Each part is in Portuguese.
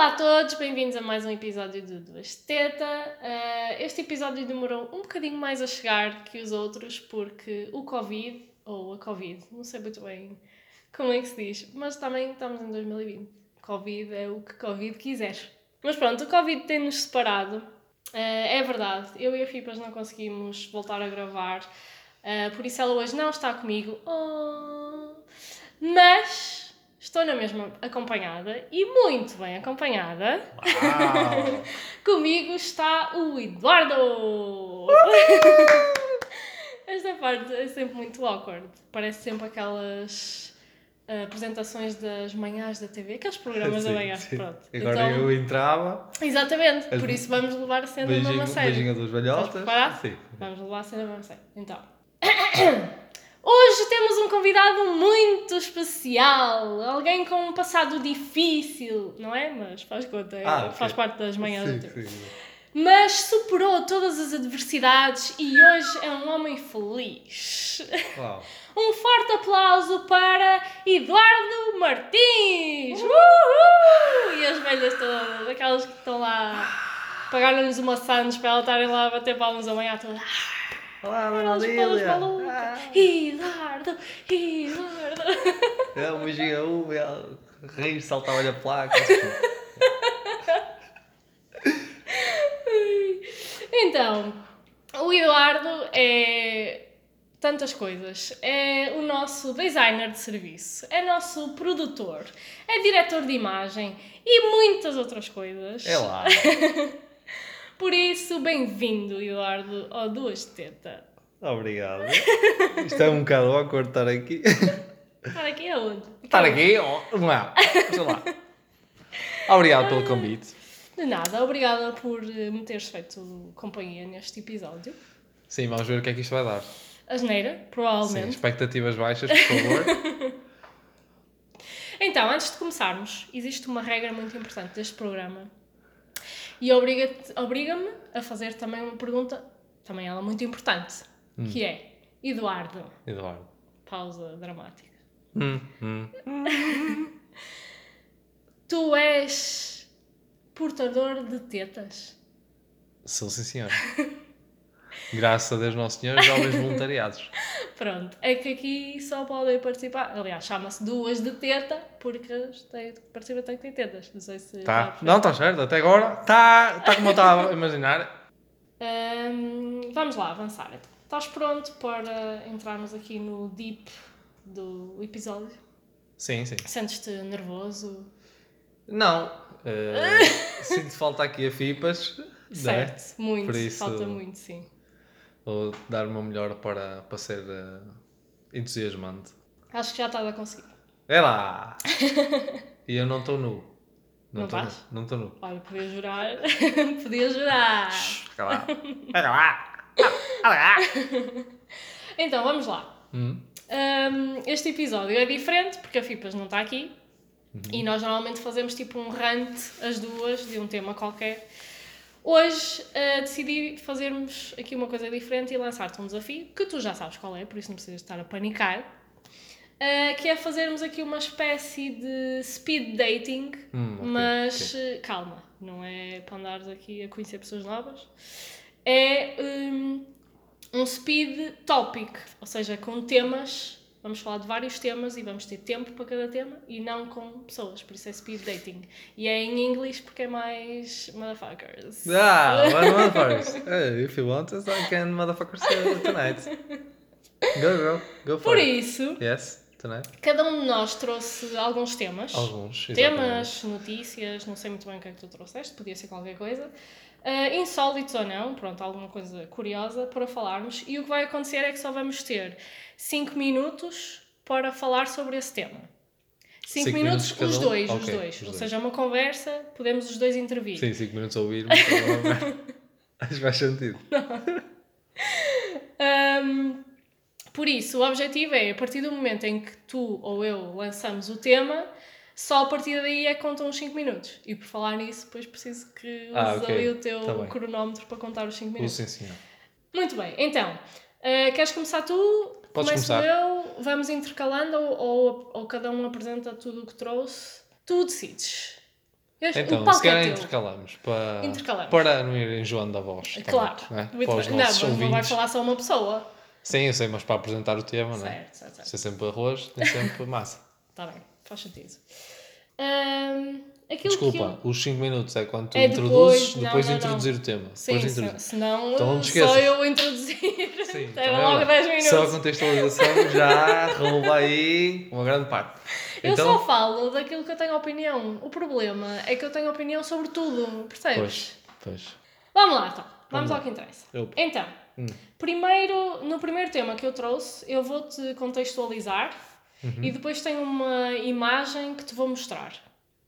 Olá a todos, bem-vindos a mais um episódio do Duas Teta. Uh, este episódio demorou um bocadinho mais a chegar que os outros porque o Covid, ou a Covid, não sei muito bem como é que se diz, mas também estamos em 2020. Covid é o que Covid quiser. Mas pronto, o Covid tem-nos separado. Uh, é verdade, eu e a Fipas não conseguimos voltar a gravar, uh, por isso ela hoje não está comigo. Oh. Mas Estou na mesma acompanhada e muito bem acompanhada. Comigo está o Eduardo! Esta parte é sempre muito awkward. Parece sempre aquelas uh, apresentações das manhãs da TV, aqueles programas sim, da manhã. Sim. Pronto. Agora então, eu entrava. Exatamente, por isso vamos levar a cena beijinho, mesma série. Beijinho duas velhotas. Vamos levar a cena mesma série. Então. Hoje temos um convidado muito especial, alguém com um passado difícil, não é? Mas faz conta, é, ah, okay. faz parte das manhãs sim, do sim. Mas superou todas as adversidades e hoje é um homem feliz. Uau. Um forte aplauso para Eduardo Martins! Uhul! E as velhas todas, aquelas que estão lá, pagaram-lhes uma Santos para elas estarem lá a bater palmas amanhã toda. Olá, Dona Lília! Ah. Eduardo! Eduardo! É, um beijinho a um, ela rir, saltava-lhe a placa. então, o Eduardo é tantas coisas. É o nosso designer de serviço, é nosso produtor, é diretor de imagem e muitas outras coisas. É lá. Por isso, bem-vindo, Eduardo, ao Duas Teta. Obrigado. Isto é um bocado awkward estar aqui. Estar aqui aonde? Estar aqui? Oh, não é? Sei lá. Obrigado pelo convite. De nada, obrigada por me teres feito companhia neste episódio. Sim, vamos ver o que é que isto vai dar. Asneira, provavelmente. Sim, expectativas baixas, por favor. então, antes de começarmos, existe uma regra muito importante deste programa e obriga-me obriga a fazer também uma pergunta, também ela muito importante, hum. que é Eduardo. Eduardo. Pausa dramática. Hum, hum. tu és portador de tetas? Sou sim, senhor. Graças a Deus Nosso Senhor, jovens voluntariados. Pronto, é que aqui só podem participar. Aliás, chama-se duas de teta, porque participam têm que ter tetas. Não sei se. Tá. Não, está certo, até agora está tá como eu estava a imaginar. Um, vamos lá, avançar. Estás pronto para entrarmos aqui no deep do episódio? Sim, sim. Sentes-te nervoso? Não. Uh, sinto falta aqui a FIPAS. É? Certo, né? muito. Isso... Falta muito, sim ou dar meu melhor para, para ser uh, entusiasmante. Acho que já estava a conseguir. É lá! e eu não estou nu. Não estou nu. Não estou nu. Olha, podia jurar. podia jurar. Fica lá. Fica lá. lá. então, vamos lá. Hum. Um, este episódio é diferente porque a Fipas não está aqui. Uhum. E nós normalmente fazemos tipo um rant, as duas, de um tema qualquer. Hoje uh, decidi fazermos aqui uma coisa diferente e lançar-te um desafio que tu já sabes qual é, por isso não precisas estar a panicar. Uh, que é fazermos aqui uma espécie de speed dating, hum, okay, mas okay. Uh, calma, não é para andares aqui a conhecer pessoas novas. É um, um speed topic, ou seja, com temas Vamos falar de vários temas e vamos ter tempo para cada tema e não com pessoas, por isso é speed dating. E é em inglês porque é mais motherfuckers. Ah, motherfuckers. hey, if you want us, I can motherfuckers tonight. Go, go, go for Por it. isso, yes, tonight. cada um de nós trouxe alguns temas. Alguns, exatamente. Temas, notícias, não sei muito bem o que é que tu trouxeste, podia ser qualquer coisa. Uh, insólitos ou não, pronto, alguma coisa curiosa para falarmos. E o que vai acontecer é que só vamos ter 5 minutos para falar sobre esse tema. 5 minutos, minutos os dois, os dois. Os Ou dois. seja, uma conversa, podemos os dois intervir. Sim, 5 minutos a ouvir. Acho que faz sentido. um, por isso, o objetivo é, a partir do momento em que tu ou eu lançamos o tema, só a partir daí é que contam os 5 minutos. E por falar nisso, depois preciso que uses ah, okay. ali o teu tá cronómetro para contar os 5 minutos. sim, senhor. Muito bem, então, uh, queres começar tu? Podes Começo começar. eu, vamos intercalando ou, ou, ou, cada um apresenta tudo o que trouxe? Tu decides. Este- Então, o se calhar é intercalamos para, Intercalamos. para não ir enjoando da voz. também, Claro. não, é? Muito bem. não, mas não vai falar só uma pessoa. Sim, eu sei, mas para apresentar o tema, não é? Certo, certo, certo. Se é sempre arroz, tem sempre massa. Está bem, faz sentido. Aquilo Desculpa, eu... os 5 minutos é quando tu É introduzes, depois, não, depois de não, não. introduzir o tema. Sim, depois de se- introduzir. senão Então não só eu introduzir. Sim, Era então logo verdade. 10 minutos. Só a contextualização já rouba aí uma grande parte. Eu então, só falo daquilo que eu tenho opinião. O problema é que eu tenho opinião sobre tudo, percebes? Pois, pois. Vamos lá então, vamos Vamos ao lá. que interessa. Opa. Então, Hum. primeiro, no primeiro tema que eu trouxe, eu vou-te contextualizar Uhum. e depois tenho uma imagem que te vou mostrar.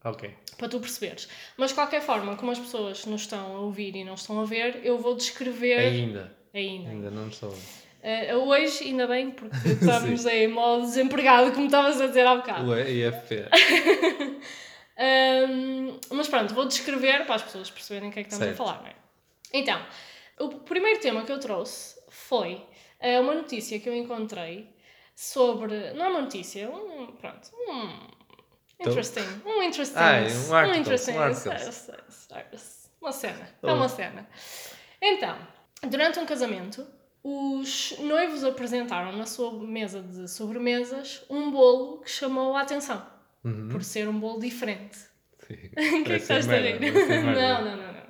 Ok. para tu perceberes. Mas de qualquer forma, como as pessoas nos estão a ouvir e não estão a ver, eu vou descrever Ainda. ainda. Ainda não estou. Eh, hoje, ainda bem, porque estamos em modo desempregado, como estavas a dizer há bocado. O IFP. Ahm, mas pronto, vou descrever para as pessoas perceberem o que é que estamos Certo. a falar, não é? Então, o primeiro tema que eu trouxe foi eh, uma notícia que eu encontrei sobre. Não é uma notícia, um. Pronto, um. Interesting. Um interesting. Ah, é um article, interesting. um yes, yes, yes. Uma cena. Oh. É uma cena. Então, durante um casamento, os noivos apresentaram na sua mesa de sobremesas um bolo que chamou a atenção. Uhum. Por ser um bolo diferente. Sim. O que é que estás a rir? Não, não, não, não.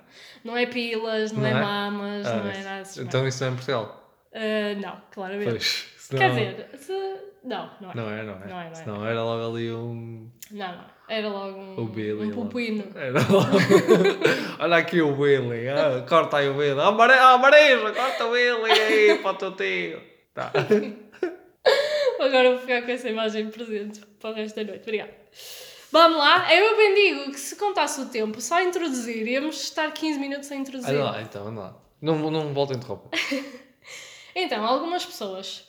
Não é pilas, não, Não é, é? mamas, Ah, não é nada Então isso não é em Portugal. Ah, não, claramente. Pois. Senão... Quer dizer, se... não, não é. Não é, não é. Não é, não é. Senão era logo ali um. Não, não. Era logo um, O Billy um pupino. Era logo. Olha aqui o Billy. Ah, corta aí o Billy. Ah, Mare... ah Marisa, corta o Billy aí para o teu tio. Tá. Agora vou ficar com essa imagem presente para o resto da noite. Obrigada. Vamos lá. Eu bem digo que se contasse o tempo, só a introduzir, íamos estar 15 minutos a introduzir. Anda lá, então, anda lá. Não, não volto a interromper. Então, algumas pessoas,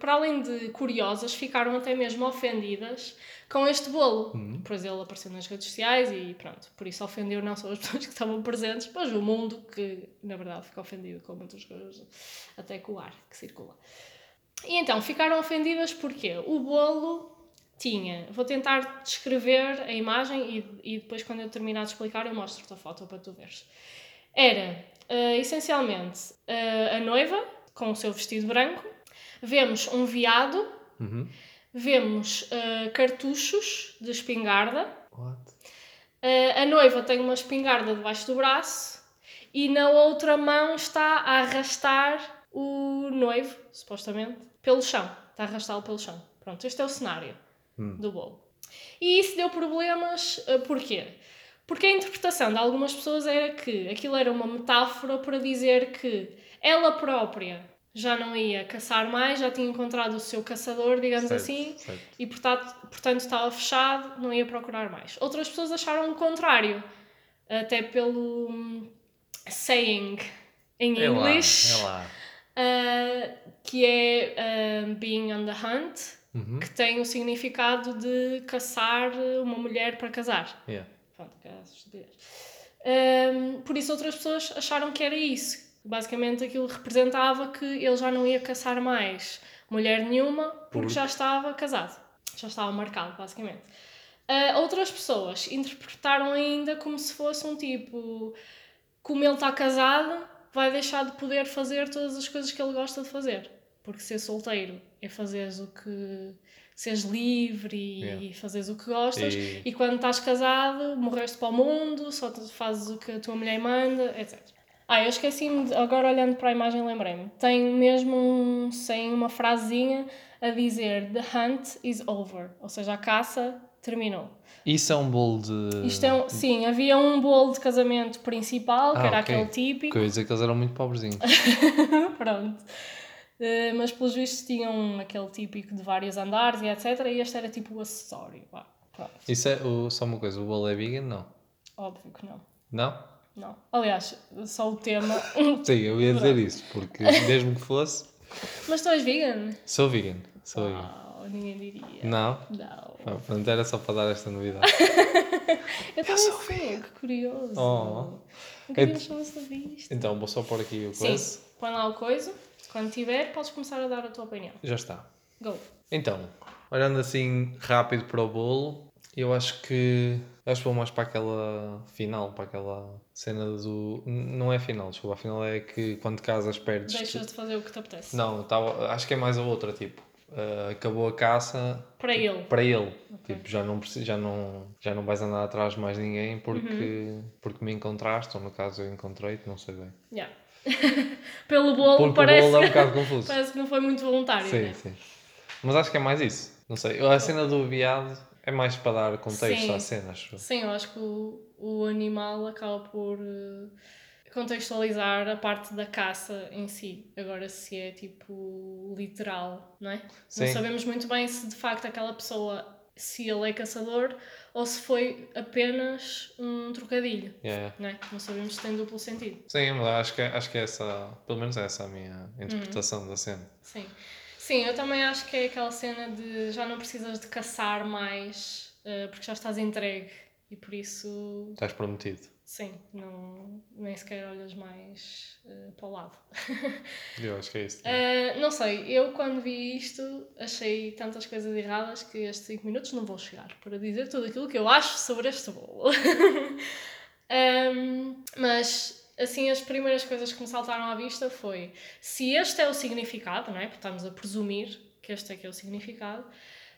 para além de curiosas, ficaram até mesmo ofendidas com este bolo. Pois ele apareceu nas redes sociais e pronto, por isso ofendeu não só as pessoas que estavam presentes, mas o mundo que, na verdade, ficou ofendido com muitas coisas, até com o ar que circula. E então, ficaram ofendidas porque o bolo tinha... Vou tentar descrever a imagem e, e depois, quando eu terminar de explicar, eu mostro-te a foto para tu veres. Era, eh, essencialmente, eh, a noiva com o seu vestido branco. Vemos um veado. Uhum. Vemos eh, cartuchos de espingarda. Eh, a noiva tem uma espingarda debaixo do braço. E na outra mão está a arrastar o noivo, supostamente, pelo chão. Está a arrastá-lo pelo chão. Pronto, este é o cenário Hum. do bolo. E isso deu problemas, eh, porquê? Porque a interpretação de algumas pessoas era que aquilo era uma metáfora para dizer que ela própria já não ia caçar mais, já tinha encontrado o seu caçador, digamos Certo, assim, certo. e portanto, portanto estava fechado, não ia procurar mais. Outras pessoas acharam o contrário, até pelo hum, saying em É inglês, é uh, que é uh, being on the hunt, Uhum. que tem o significado de caçar uma mulher para casar. Yeah. Pronto, que é. Hum, por isso outras pessoas acharam que era isso. Basicamente aquilo representava que ele já não ia caçar mais mulher nenhuma porque Por- já estava casado. Já estava marcado, basicamente. Ah, outras pessoas interpretaram ainda como se fosse um tipo... Como ele está casado, vai deixar de poder fazer todas as coisas que ele gosta de fazer. Porque ser solteiro é fazeres o que... Seres livre e Yeah. fazeres o que gostas. E- E quando estás casado, morreste para o mundo, só fazes o que a tua mulher manda, etc. Ah, eu esqueci-me, agora olhando para a imagem lembrei-me. Tem mesmo um, sem uma frasezinha a dizer The hunt is over, ou seja, a caça terminou. Isso é um bolo de. Isto é um, sim, havia um bolo de casamento principal, que Ah, era ok. aquele típico, Que eu ia dizer que eles eram muito pobrezinhos. pronto. Eh, mas pelos vistos tinham aquele típico de vários andares e etc. E este era tipo o acessório. Pronto. Isso é o, só uma coisa, o bolo é vegan? Não. Óbvio que não. Não? Não. Aliás, só o tema. Sim, eu ia dizer isso, porque mesmo que fosse, Mas tu és vegan? sou vegan. Sou vegan. Uau, ninguém diria. Não? Não. Ah, Pronto, era só para dar esta novidade. Eu também sou, que curioso. Oh. Nunca tínhamos sobre isto. Então, vou só pôr aqui o Sim, coisa. põe lá o coisa. Quando tiver, podes começar a dar a tua opinião. Já está. Go. Então, olhando assim rápido para o bolo, Eu acho que. Acho que vou mais para aquela final, para aquela cena do. Não é final, desculpa. A final é que quando casas perdes. Deixas de fazer o que te apetece. Não, tava, acho que é mais a outra, tipo. Uh, acabou a caça para ele para ele okay. tipo já não já não já não vais andar atrás de mais ninguém porque uhum. porque me encontraste ou no caso eu encontrei-te não sei bem yeah. pelo bolo porque parece o bolo é um bocado confuso parece que não foi muito voluntário sim né? sim mas acho que é mais isso não sei a cena do viado é mais para dar contexto sim. à cena acho. sim eu acho que o, o animal acaba por uh contextualizar a parte da caça em si. Agora, se é tipo literal, não é? Sim. Não sabemos muito bem se de facto aquela pessoa, se ele é caçador ou se foi apenas um trocadilho. Yeah. Não, é? não sabemos se tem duplo sentido. Sim, mas acho que, acho que é essa, pelo menos essa a minha interpretação uhum. da cena. Sim. Sim, eu também acho que é aquela cena de já não precisas de caçar mais uh, porque já estás entregue e por isso. Estás prometido. Sim, não, nem sequer olhas mais uh, para o lado. eu acho que é isso. Uh, não sei, eu quando vi isto achei tantas coisas erradas que estes 5 minutos não vou chegar para dizer tudo aquilo que eu acho sobre este bolo. um, mas assim, as primeiras coisas que me saltaram à vista foi se este é o significado, não é? Porque estamos a presumir que este é que é o significado,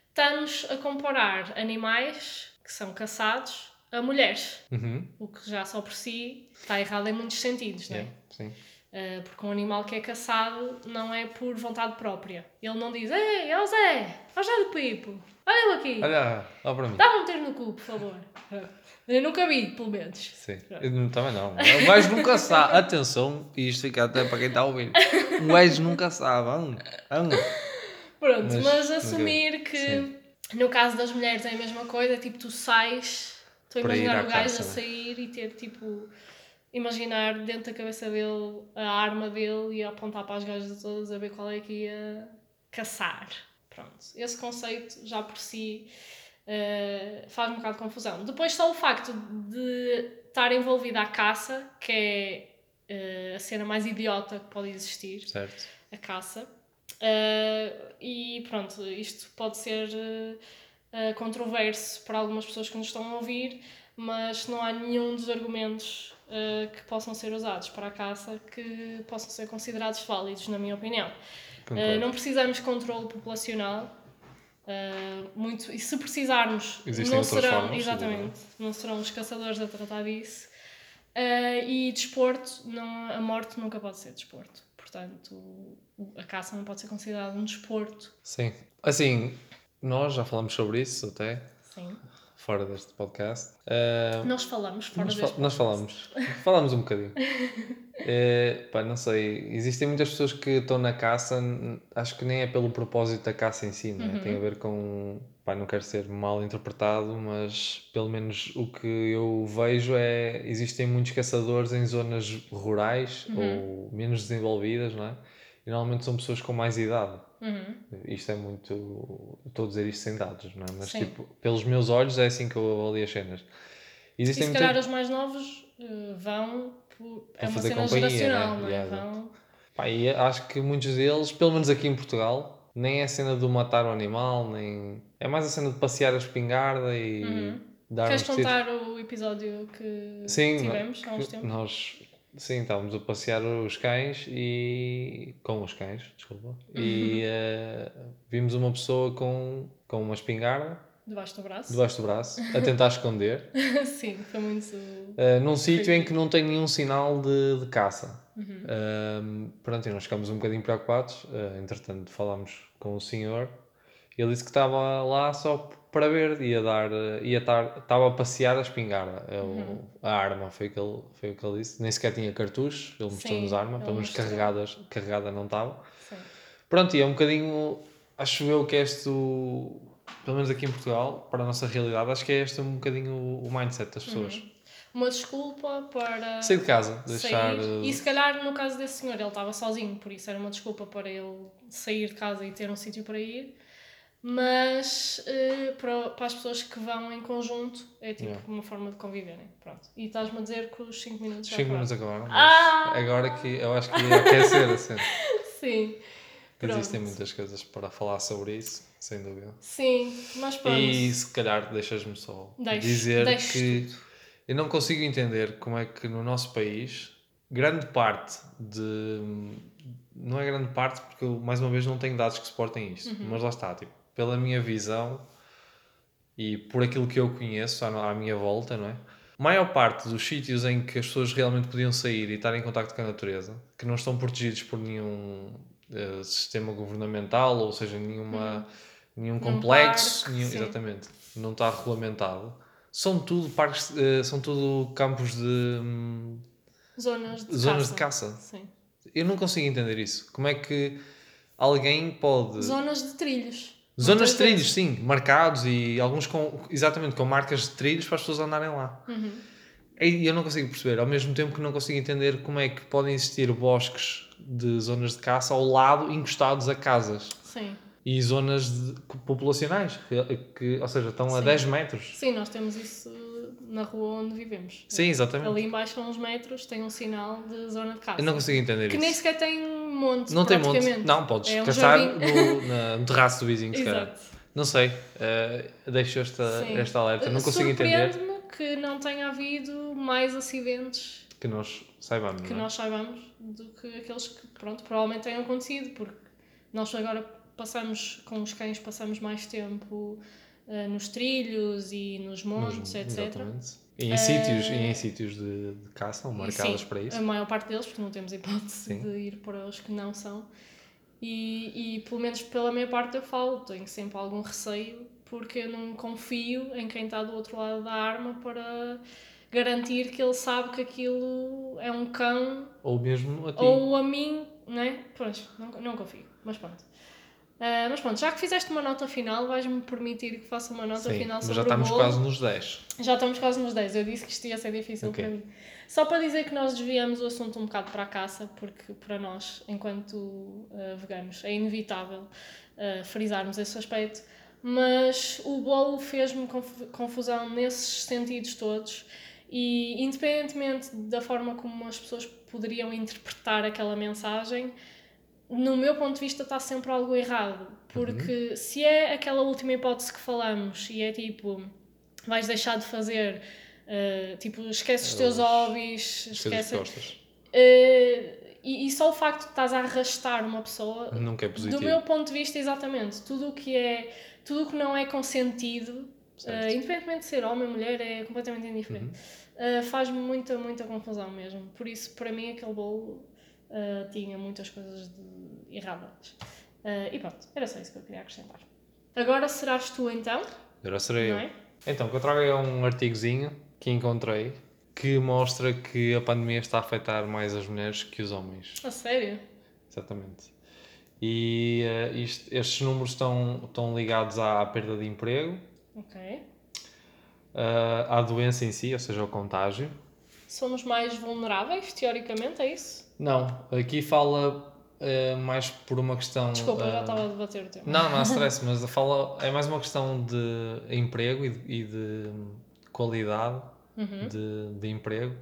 estamos a comparar animais que são caçados a mulheres. Uhum. O que já só por si está errado em muitos sentidos, não é? Yeah, sim. Uh, porque um animal que é caçado não é por vontade própria. Ele não diz: Ei, o Zé, o Zé do Pipo, olha-o aqui. Olha, olha para mim. Dá-me um tiro no cu, por favor. Eu nunca vi, pelo menos. Sim, eu também não. O gajo nunca sabe. Atenção, e isto fica até para quem está a ouvir. O gajo nunca sabe. Hum, hum. Pronto, mas, mas assumir que Sim. no caso das mulheres é a mesma coisa, tipo, tu sais Estou a imaginar o gajo a sair e ter tipo. Imaginar dentro da cabeça dele a arma dele e apontar para as gajas todas a ver qual é que ia caçar. Pronto. Esse conceito já por si uh, faz um bocado de confusão. Depois só o facto de estar envolvida a caça, que é uh, a cena mais idiota que pode existir. Certo. A caça. Uh, e pronto, isto pode ser controverso para algumas pessoas que nos estão a ouvir, mas não há nenhum dos argumentos que possam ser usados para a caça que possam ser considerados válidos, na minha opinião. Não precisamos de controle populacional. Uh, muito, e se precisarmos, Existem não serão, formas, exatamente, não serão os caçadores a tratar disso. Uh, e desporto, não, a morte nunca pode ser desporto. Portanto, a caça não pode ser considerada um desporto. Sim. Assim, nós já falamos sobre isso até. Sim. Fora deste podcast. Uh, nós falamos fora nós deste fa Nós falamos. falamos um bocadinho. uh, pá, não sei. Existem muitas pessoas que estão na caça, acho que nem é pelo propósito da caça em si, não é? Uhum. Tem a ver com. Pá, não quero ser mal interpretado, mas pelo menos o que eu vejo é. Existem muitos caçadores em zonas rurais uhum. ou menos desenvolvidas, não é? E normalmente são pessoas com mais idade. Uhum. Isto é muito. Estou a dizer isto sem dados, não é? Mas, Sim. tipo, pelos meus olhos é assim que eu avalio as cenas. Existem e se calhar os mais novos uh, vão. Por... É uma cena geracional, né? não é? Yeah, vão... Pá, e acho que muitos deles, pelo menos aqui em Portugal, nem é a cena do matar o animal, nem. É mais a cena de passear a espingarda e. Uhum. Dar Queres contar o episódio que Sim, tivemos há uns tempos? Nós Sim, estávamos a passear os cães e. com os cães, desculpa. E uh, vimos uma pessoa com, com uma espingarda. Debaixo do braço. Debaixo do braço, a tentar esconder. Sim, foi muito. Uh, num sítio em que não tem nenhum sinal de, de caça. Uhum. Uh, pronto, e nós ficámos um bocadinho preocupados. Uh, entretanto, falámos com o senhor. Ele disse que estava lá só para ver, ia dar, ia estar, estava a passear a espingarda, é uhum. a arma, foi o, que ele, foi o que ele disse, nem sequer tinha cartuchos, ele mostrou-nos a arma, pelo menos carregadas, carregada não estava. Sim. Pronto, e é um bocadinho, acho eu que este, pelo menos aqui em Portugal, para a nossa realidade, acho que é este um bocadinho o mindset das pessoas. Uhum. Uma desculpa para sair de casa, deixar. Sair. E se calhar no caso desse senhor ele estava sozinho, por isso era uma desculpa para ele sair de casa e ter um sítio para ir mas uh, para, para as pessoas que vão em conjunto é tipo yeah. uma forma de conviverem. Pronto. E estás-me a dizer que os 5 minutos já 5 minutos acabaram. Ah! Agora que eu acho que ia aquecer assim. Sim. Pronto. Existem muitas coisas para falar sobre isso, sem dúvida. Sim, mas pronto. E se calhar deixas-me só Deixo- dizer deixo que tudo. eu não consigo entender como é que no nosso país grande parte de. Não é grande parte, porque eu, mais uma vez, não tenho dados que suportem isto, Uhum. mas lá está, tipo, pela minha visão e por aquilo que eu conheço à, à minha volta, não é? A maior parte dos sítios em que as pessoas realmente podiam sair e estar em contacto com a natureza, que não estão protegidos por nenhum eh, sistema governamental, ou seja, nenhuma, nenhum complexo, parque, nenhum- exatamente, não está regulamentado, são tudo parques, eh, são tudo campos de hum, Zonas de zonas caça. de caça. Sim. Eu não consigo entender isso. Como é que alguém pode Zonas de trilhos. Zonas de trilhos, sim, marcados e alguns com, exatamente, com marcas de trilhos para as pessoas andarem lá. Uhum. E eu não consigo perceber, ao mesmo tempo que não consigo entender como é que podem existir bosques de zonas de caça ao lado, encostados a casas Sim. e zonas de- populacionais, que, que- ou seja, estão a Sim. 10 metros. Sim, nós temos isso na rua onde vivemos. Sim, exatamente. Ali embaixo, a uns metros, tem um sinal de zona de caça. Eu não consigo entender Que isso. nem sequer tem um monte, Não tem monte. Não, podes É um caçar no, no terraço do vizinho, se calhar. Não sei, eh, deixo esta, Sim. esta alerta. Não consigo entender Surpreende-me que não tenha havido mais acidentes que nós saibamos. que é? nós saibamos do que aqueles que, pronto, provavelmente tenham acontecido, porque nós agora passamos, com os cães, passamos mais tempo eh, nos trilhos e nos montes, Nos- etc. Exatamente. E em sítios, e em sítios de, de caça, são marcados Sim, para isso. A maior parte deles, porque não temos hipótese Sim. de ir para os que não são. E, e pelo menos pela minha parte eu falo, tenho sempre algum receio, porque eu não confio em quem está do outro lado da arma para garantir que ele sabe que aquilo é um cão Ou mesmo a ti. ou a mim, não é? Pois, não, não confio, mas pronto. Ah, mas pronto, já que fizeste uma nota final, vais-me permitir que faça uma nota Sim, final sobre já o estamos bolo? quase nos 10. Já estamos quase nos 10. Eu disse que isto ia ser difícil Ok. para mim. Só para dizer que nós desviamos o assunto um bocado para a caça, porque para nós, enquanto eh, veganos, é inevitável eh, frisarmos esse aspecto. Mas o bolo fez-me confu- confusão nesses sentidos todos. E independentemente da forma como as pessoas poderiam interpretar aquela mensagem, no meu ponto de vista está sempre algo errado. Porque se é aquela última hipótese que falamos e é tipo, vais deixar de fazer, eh, tipo, esquece os teus hobbies, Coisas esquece. que gostas. Eh, e, e só o facto de estás a arrastar uma pessoa, Nunca é positivo. do meu ponto de vista, exatamente, tudo o que é, tudo o que não é consentido, eh, independentemente de ser homem ou mulher, é completamente indiferente. Uhum. Uh, faz-me muita, muita confusão mesmo. Por isso, para mim, aquele bolo uh, tinha muitas coisas de... erradas. Uh, e pronto, era só isso que eu queria acrescentar. Agora serás tu então, Agora serei eu. é? Então, o que eu trago é um artigozinho que encontrei que mostra que a pandemia está a afetar mais as mulheres que os homens. A sério? Exatamente. E eh, isto- estes números estão, estão ligados à perda de emprego, Ok. eh, à doença em si, ou seja, ao contágio. Somos mais vulneráveis, teoricamente, é isso? Não, aqui fala eh, mais por uma questão. Desculpa, eu já eh, estava a debater o tema. Não, não há stress, mas fala, é mais uma questão de emprego e de, e de qualidade Uhum. de, de emprego,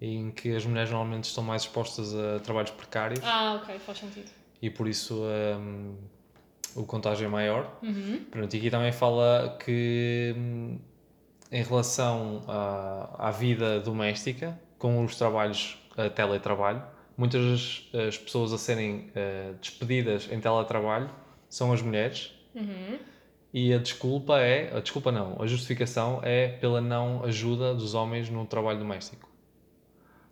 em que as mulheres normalmente estão mais expostas a trabalhos precários Ah, ok, faz sentido. e por isso hum, o contágio é maior. Uhum. Pronto, e aqui também fala que hum, em relação à, à vida doméstica, com os trabalhos a teletrabalho, muitas as pessoas a serem eh, despedidas em teletrabalho são as mulheres Uhum. e a desculpa é, a desculpa não, a justificação é pela não ajuda dos homens no trabalho doméstico.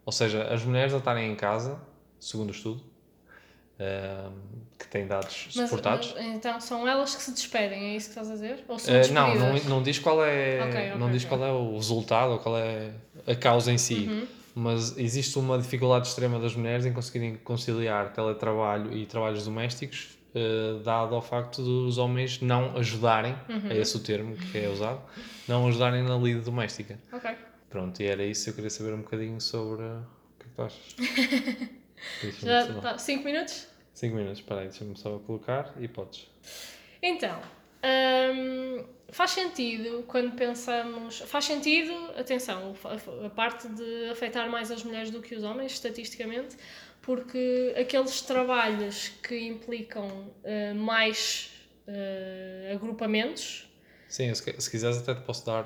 Ou seja, as mulheres a estarem em casa, segundo o estudo, hum, que tem dados Mas, suportados, mas, então são elas que se despedem, é isso que estás a dizer? Ou são Uh, não, não, não diz qual é, Ok, ok, não diz ok. qual é o resultado ou qual é a causa em si, Uhum. Mas existe uma dificuldade extrema das mulheres em conseguirem conciliar teletrabalho e trabalhos domésticos, uh, dado ao facto dos homens não ajudarem, Uhum. é esse o termo que é usado, não ajudarem na lida doméstica. Ok. Pronto, e era isso, eu queria saber um bocadinho sobre o que é que tu achas. Já só- tá, cinco minutos? Cinco minutos, espera aí, deixa-me só colocar e podes. Então, Um, faz sentido quando pensamos. Faz sentido, atenção, a, parte de afetar mais as mulheres do que os homens, estatisticamente, porque aqueles trabalhos que implicam uh, mais uh, agrupamentos. Sim, se, se quiseres, até te posso dar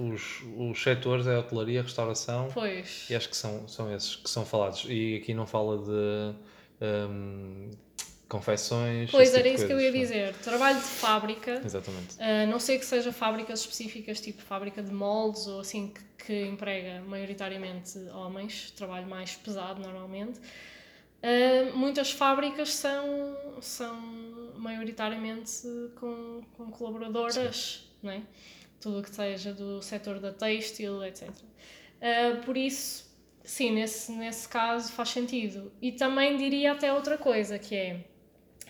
os, os setores é a hotelaria, a restauração. Pois. E acho que são, são esses que são falados. E aqui não fala de um, confecções. Pois era tipo isso que eu ia dizer. Trabalho de fábrica. Exatamente. Uh, não sei que seja fábricas específicas, tipo fábrica de moldes ou assim, que, que emprega maioritariamente homens. Trabalho mais pesado normalmente. Uh, muitas fábricas são, são maioritariamente com, com colaboradoras, não é? tudo o que seja do setor da têxtil, etc. Uh, ah, por isso, sim, nesse, nesse caso faz sentido. E também diria até outra coisa, que é,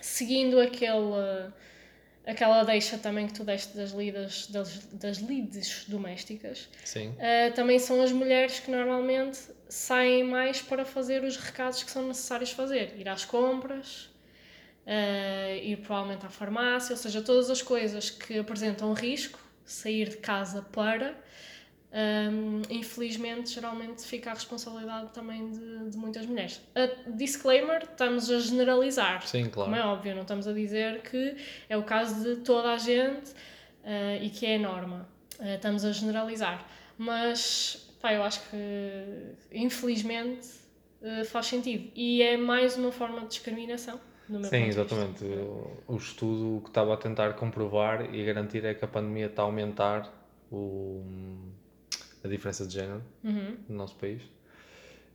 seguindo aquele, aquela deixa também que tu deste das lidas, das, das lides domésticas, sim. Uh, também são as mulheres que normalmente saem mais para fazer os recados que são necessários fazer. Ir às compras, uh, ir provavelmente à farmácia, ou seja, todas as coisas que apresentam risco sair de casa para, um, infelizmente, geralmente fica a responsabilidade também de, de muitas mulheres. A disclaimer, estamos a generalizar. Sim, claro. Como é óbvio, não estamos a dizer que é o caso de toda a gente uh, e que é a norma. Uh, estamos a generalizar. Mas, pá, eu acho que, infelizmente, uh, faz sentido. E é mais uma forma de discriminação. Sim, exatamente. O, estudo que estava a tentar comprovar e garantir é que a pandemia está a aumentar o, a diferença de género uhum. no nosso país.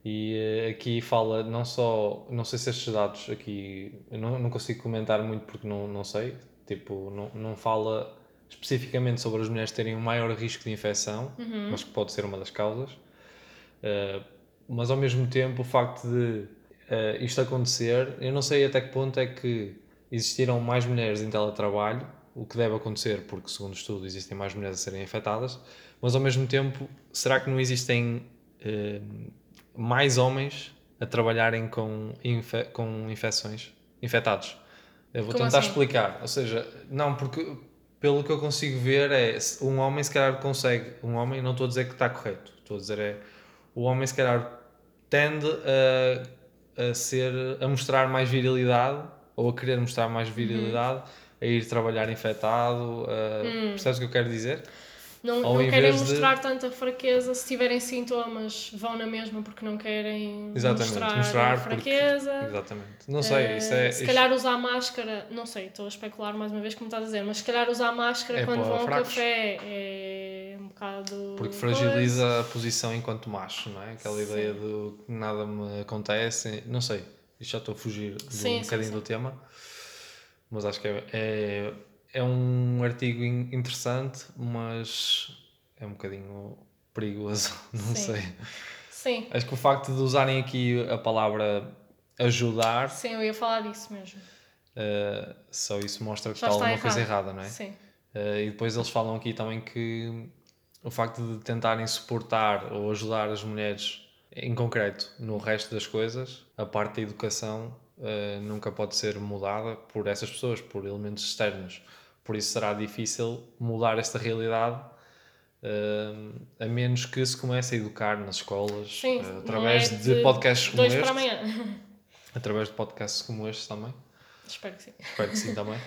E eh, aqui fala não só, não sei se estes dados aqui, eu não, não consigo comentar muito porque não, não sei, tipo, não, não fala especificamente sobre as mulheres terem um maior risco de infecção, uhum. mas que pode ser uma das causas. Uh, mas ao mesmo tempo, o facto de uh, isto acontecer, eu não sei até que ponto é que existiram mais mulheres em teletrabalho, o que deve acontecer, porque segundo o estudo existem mais mulheres a serem afetadas, mas ao mesmo tempo, será que não existem uh, mais homens a trabalharem com, infe com infecções, infectados? Eu vou Como tentar assim? explicar, ou seja, não, porque pelo que eu consigo ver é um homem se calhar consegue, um homem, não estou a dizer que está correto, estou a dizer é o homem se calhar tende a a ser a mostrar mais virilidade ou a querer mostrar mais virilidade, uhum. a ir trabalhar infectado, hum. percebes o que eu quero dizer? Não, não querem mostrar de... tanta fraqueza, se tiverem sintomas vão na mesma porque não querem Exatamente, mostrar, mostrar fraqueza. Porque... Exatamente. Não sei, uh, isso é... Se calhar usar máscara, não sei, estou a especular mais uma vez como estás a dizer, mas se calhar usar máscara é quando vão ao café é um bocado... Porque fragiliza coisa. a posição enquanto macho, não é? Aquela sim. ideia de nada me acontece, não sei, isto já estou a fugir sim, um bocadinho sim, do tema, mas acho que é, é é um artigo interessante, mas é um bocadinho perigoso, não Sim. sei. Sim. Acho que o facto de usarem aqui a palavra ajudar. Sim, eu ia falar disso mesmo. Uh, só isso mostra que Já está alguma errado. coisa errada, não é? Sim. Uh, e depois eles falam aqui também que o facto de tentarem suportar ou ajudar as mulheres em concreto no resto das coisas, a parte da educação uh, nunca pode ser mudada por essas pessoas, por elementos externos. Por isso será difícil mudar esta realidade uh, a menos que se comece a educar nas escolas Sim, uh, através é de, de, podcasts como este. Para amanhã. Através de podcasts como este também. Espero que sim. Espero que sim também.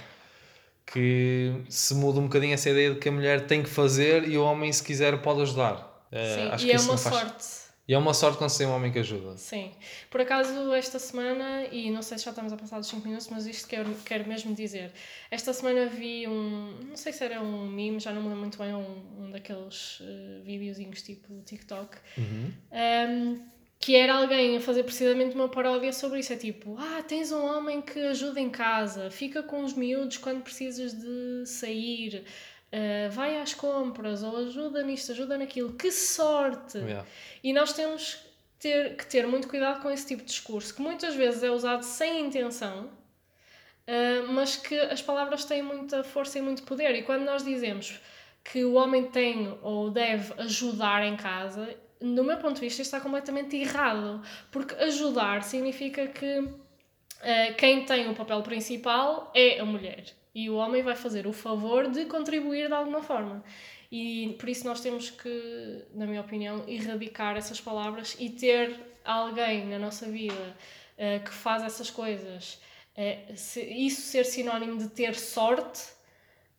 que se muda um bocadinho essa ideia de que a mulher tem que fazer e o homem, se quiser, pode ajudar. Uh, sim, acho e que é uma faz... sorte e é uma sorte quando se tem um homem que ajuda. Sim. Por acaso, esta semana, e não sei se já estamos a passar dos 5 minutos, mas isto quero, quero mesmo dizer. Esta semana vi um. Não sei se era um meme, já não me lembro muito bem, um, um daqueles uh, videozinhos tipo TikTok. Uhum. Um, que era alguém a fazer precisamente uma paródia sobre isso. É tipo, ah, tens um homem que ajuda em casa, fica com os miúdos quando precisas de sair, uh, vai às compras, ou ajuda nisto, ajuda naquilo. Que sorte! Yeah. E nós temos ter, que ter muito cuidado com esse tipo de discurso, que muitas vezes é usado sem intenção, uh, mas que as palavras têm muita força e muito poder. E quando nós dizemos que o homem tem ou deve ajudar em casa, do meu ponto de vista, está completamente errado. Porque ajudar significa que uh, quem tem o papel principal é a mulher. E o homem vai fazer o favor de contribuir de alguma forma. E por isso nós temos que, na minha opinião, erradicar essas palavras e ter alguém na nossa vida uh, que faz essas coisas, uh, se, isso ser sinónimo de ter sorte,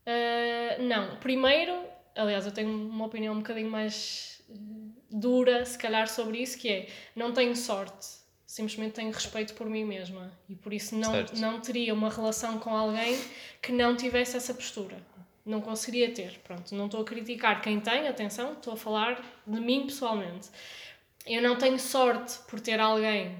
uh, não. Primeiro, aliás, eu tenho uma opinião um bocadinho mais dura, se calhar, sobre isso, que é, não tenho sorte, simplesmente tenho respeito por mim mesma e por isso não, não teria uma relação com alguém que não tivesse essa postura não conseguiria ter. Pronto, não estou a criticar quem tem, atenção, estou a falar de mim pessoalmente. Eu não tenho sorte por ter alguém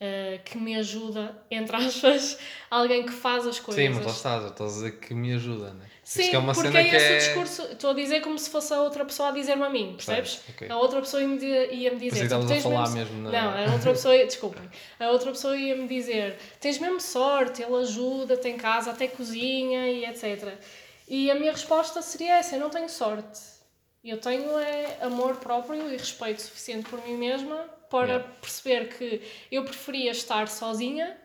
uh, que me ajuda, entre aspas, alguém que faz as coisas. Sim, mas lá estás, estás a dizer que me ajuda, né? Sim, é porque é esse é... discurso. Estou a dizer como se fosse a outra pessoa a dizer-me a mim, percebes? Okay. A outra pessoa ia-me ia -me dizer. Tipo, a falar mesmo, mesmo Não, a outra pessoa. Desculpem. A outra pessoa ia-me dizer: tens mesmo sorte, ele ajuda, tem casa, até cozinha e etc. E a minha resposta seria essa: eu não tenho sorte. Eu tenho é amor próprio e respeito suficiente por mim mesma para yeah. perceber que eu preferia estar sozinha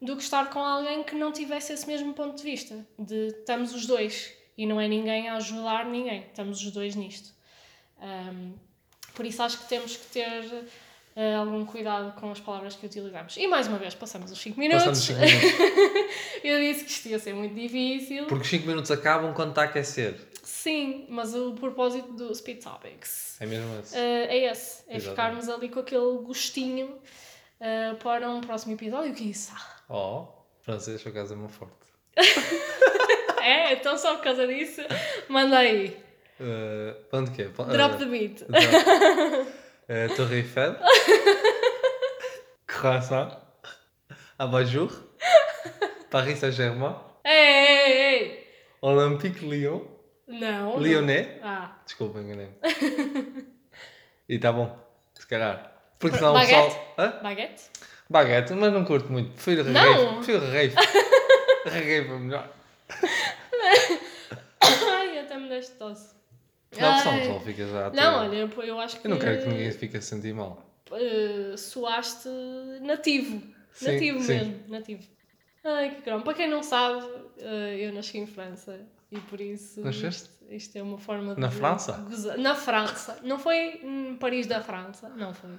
do que estar com alguém que não tivesse esse mesmo ponto de vista. De estamos os dois e não é ninguém a ajudar ninguém, estamos os dois nisto. Um, por isso acho que temos que ter uh, algum cuidado com as palavras que utilizamos. E mais uma vez, passamos os 5 minutos. Passamos 5 minutos. eu disse que isto ia ser muito difícil. Porque os 5 minutos acabam quando está a aquecer. Sim, mas o propósito do Speed Topics é mesmo esse. Uh, é esse. É Exatamente. ficarmos ali com aquele gostinho uh, para um próximo episódio, que isso. Oh, francês por acaso é muito forte. é, então só por causa disso, manda aí. Uh, onde que é? Drop the beat. Drop. uh, Torre Eiffel. Croissant. Abajour. Paris Saint-Germain. Ei! Olympique Lyon. Não. Lyonnais. Ah. Desculpa, enganei. e tá bom. Se calhar. Porque senão o pessoal. Hã? Baguete? Baguete, mas não curto muito. Prefiro regueiro. Prefiro regueiro é melhor. Ai, até me deste tosse. Não, só pessoal fica já. Não, olha, eu, acho que. Eu não quero que ninguém fique a sentir mal. Uh, soaste nativo. Sim, nativo sim. mesmo, nativo. Ai, que grão. Para quem não sabe, uh, eu nasci em França e por isso. Nasceste? Isto, isto é uma forma de. Na França? Gozar. Na França. Não foi em Paris da França. Não foi.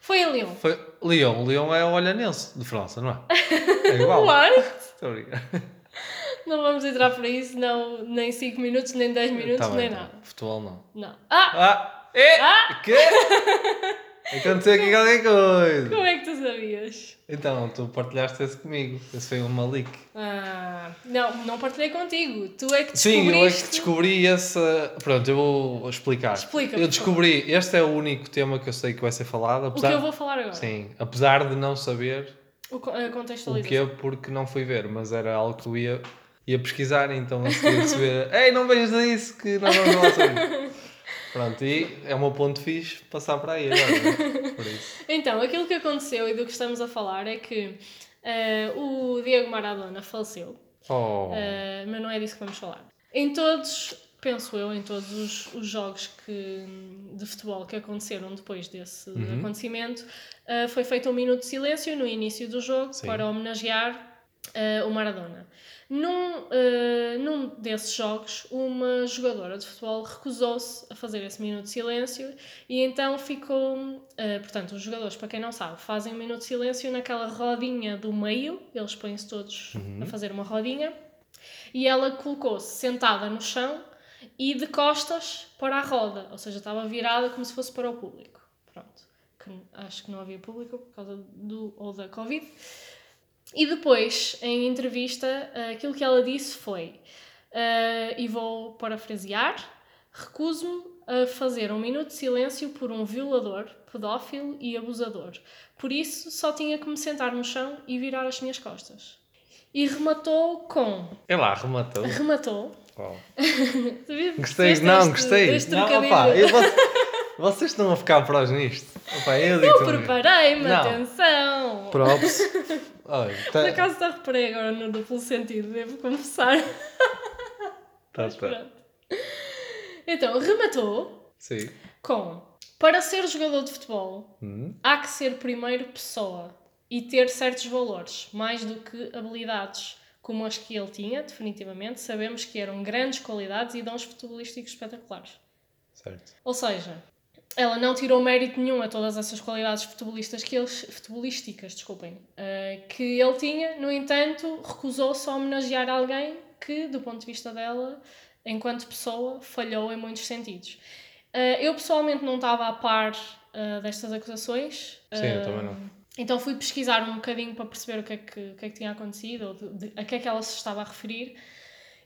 Foi em Lyon. Foi Lyon. Lyon é o olhanense de França, não é? É igual. What? Estou a brincar. Não vamos entrar por isso, não, nem 5 minutos, nem 10 minutos, tá bem, nem tá. nada. Futebol não. Não. Ah! Ah! E? Ah! Que? Aconteceu aqui qualquer coisa. Como é que tu sabias? Então, tu partilhaste esse comigo. Esse foi um Malik. Ah, não, não partilhei contigo. Tu é que descobriste. Sim, eu é que descobri essa. Pronto, eu vou explicar. Explica. Eu descobri. Favor. Este é o único tema que eu sei que vai ser falado. Apesar... O que eu vou falar agora. Sim, apesar de não saber. O, a contextualização. O que é porque não fui ver, mas era algo que eu ia ia pesquisar, então a receber, ei, não vejas isso que nós vamos sobre Pronto, e é meu ponto fixe passar para aí agora, né? por isso. Então, aquilo que aconteceu e do que estamos a falar é que uh, o Diego Maradona faleceu, oh. uh, mas não é disso que vamos falar. Em todos, penso eu, em todos os, os jogos que, de futebol que aconteceram depois desse uhum. acontecimento, uh, foi feito um minuto de silêncio no início do jogo Sim. para homenagear o Maradona. Num, uh, num desses jogos, uma jogadora de futebol recusou-se a fazer esse minuto de silêncio e então ficou. Uh, portanto, os jogadores, para quem não sabe, fazem um minuto de silêncio naquela rodinha do meio, eles põem-se todos uhum. a fazer uma rodinha e ela colocou-se sentada no chão e de costas para a roda, ou seja, estava virada como se fosse para o público. Pronto. Que acho que não havia público por causa do ou da Covid. E depois, em entrevista, aquilo que ela disse foi, uh, e vou parafrasear, recuso-me a fazer um minuto de silêncio por um violador, pedófilo e abusador. Por isso, só tinha que me sentar no chão e virar as minhas costas. E rematou com... É lá, rematou. Rematou. Oh. gostei, não, este, gostei. Este não, opa, vou... Vocês estão a ficar prós nisto? Opa, eu eu preparei-me, atenção! Props. Olha, tá... Por acaso está reparei agora no duplo sentido, devo confessar. Tá, tá. Então, rematou Sim. com para ser jogador de futebol hum. há que ser primeiro pessoa e ter certos valores, mais do que habilidades. como as que ele tinha, definitivamente, sabemos que eram grandes qualidades e dons futebolísticos espetaculares. Certo. Ou seja, ela não tirou mérito nenhum a todas essas qualidades futebolistas que eles, futebolísticas desculpem, uh, que ele tinha, no entanto, recusou-se a homenagear alguém que, do ponto de vista dela, enquanto pessoa, falhou em muitos sentidos. Uh, eu pessoalmente não estava a par uh, destas acusações. Sim, eu também não então fui pesquisar um bocadinho para perceber o que é que, o que, é que tinha acontecido, ou de, de, a que é que ela se estava a referir,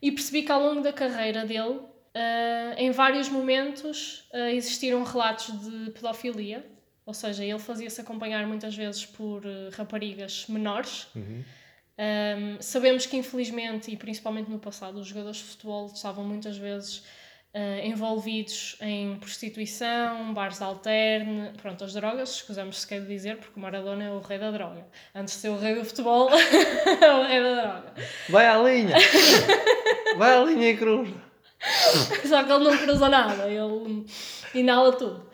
e percebi que ao longo da carreira dele, uh, em vários momentos, uh, existiram relatos de pedofilia, ou seja, ele fazia-se acompanhar muitas vezes por uh, raparigas menores. Uhum. Um, sabemos que, infelizmente, e principalmente no passado, os jogadores de futebol estavam muitas vezes envolvidos em prostituição, bares de alterne, pronto, as drogas, escusamos se quer dizer, porque o Maradona é o rei da droga. Antes de ser o rei do futebol, é o rei da droga. Vai à linha! Vai à linha e cruza! Só que ele não cruza nada, ele inala tudo.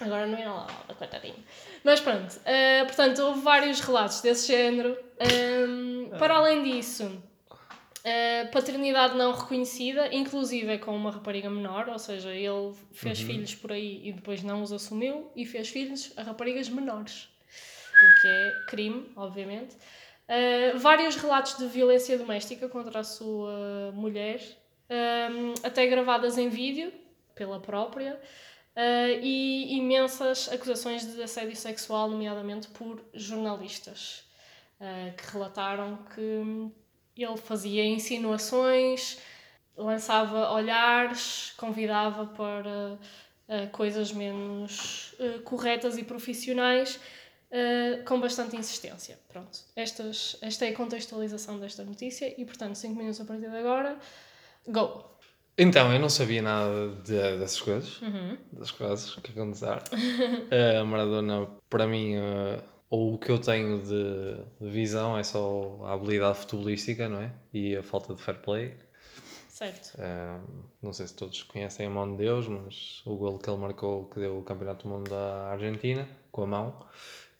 Agora não inala coitadinho. Mas pronto, uh, portanto, houve vários relatos desse género. Um, para além disso, Uh, paternidade não reconhecida, inclusive com uma rapariga menor, ou seja, ele fez uhum. filhos por aí e depois não os assumiu e fez filhos a raparigas menores, o que é crime, obviamente. Uh, vários relatos de violência doméstica contra a sua mulher, um, até gravadas em vídeo pela própria, uh, e imensas acusações de assédio sexual, nomeadamente por jornalistas, que relataram que ele fazia insinuações, lançava olhares, convidava para uh, coisas menos uh, corretas e profissionais, uh, com bastante insistência. Pronto, Estas, esta é a contextualização desta notícia e, portanto, 5 minutos a partir de agora, go! Então, eu não sabia nada de, dessas coisas, uhum. das coisas que aconteceram. a Maradona, para mim, ou o que eu tenho de, de, visão é só a habilidade futebolística, não é? E a falta de fair play. Certo. Uh, não sei se todos conhecem a mão de Deus, mas o gol que ele marcou que deu o Campeonato do Mundo da Argentina, com a mão.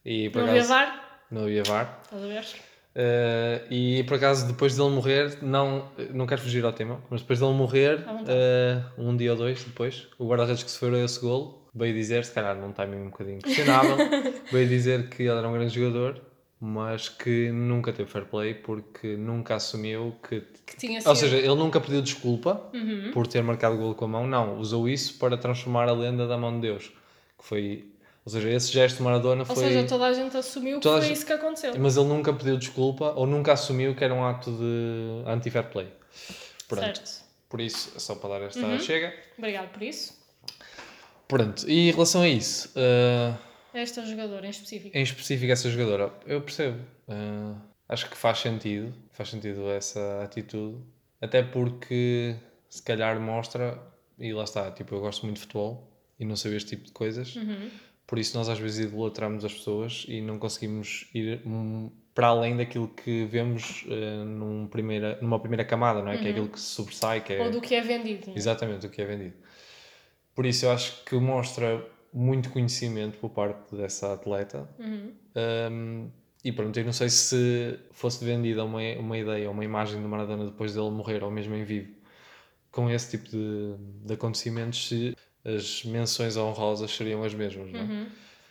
E, por não acaso, havia VAR? Não havia VAR. Estás a ver? Uh, e por acaso, depois dele morrer, não, não quero fugir ao tema, mas depois dele morrer, uh, um dia ou dois depois, o guarda-redes que sofreu esse gol veio dizer, se calhar num timing um bocadinho questionável, veio dizer que ele era um grande jogador, mas que nunca teve fair play porque nunca assumiu que. que tinha sido... Ou seja, ele nunca pediu desculpa uhum. por ter marcado o gol com a mão, não. Usou isso para transformar a lenda da mão de Deus. Que foi. Ou seja, esse gesto de Maradona foi. Ou seja, toda a gente assumiu que foi gente... isso que aconteceu. Mas ele nunca pediu desculpa ou nunca assumiu que era um ato de anti-fair play. Pronto. Certo. Por isso, só para dar esta uhum. chega. Obrigado por isso. Pronto, e em relação a isso. Uh, esta jogadora em específico. Em específico, essa jogadora, eu percebo. Uh, acho que faz sentido. Faz sentido essa atitude. Até porque se calhar mostra, e lá está, tipo, eu gosto muito de futebol e não sei este tipo de coisas. Uhum. Por isso nós às vezes idolatramos as pessoas e não conseguimos ir para além daquilo que vemos uh, num primeira, numa primeira camada, não é? Uhum. Que é uhum. aquilo que se sobressai. Que é... Ou do que é vendido. É? Exatamente, do que é vendido. Por isso eu acho que mostra muito conhecimento por parte dessa atleta. Uhum. Um, e pronto, eu não sei se fosse vendida uma, uma ideia, uma imagem de Maradona depois dele morrer, ou mesmo em vivo, com esse tipo de, de acontecimentos, se as menções honrosas seriam as mesmas, não é? Uhum.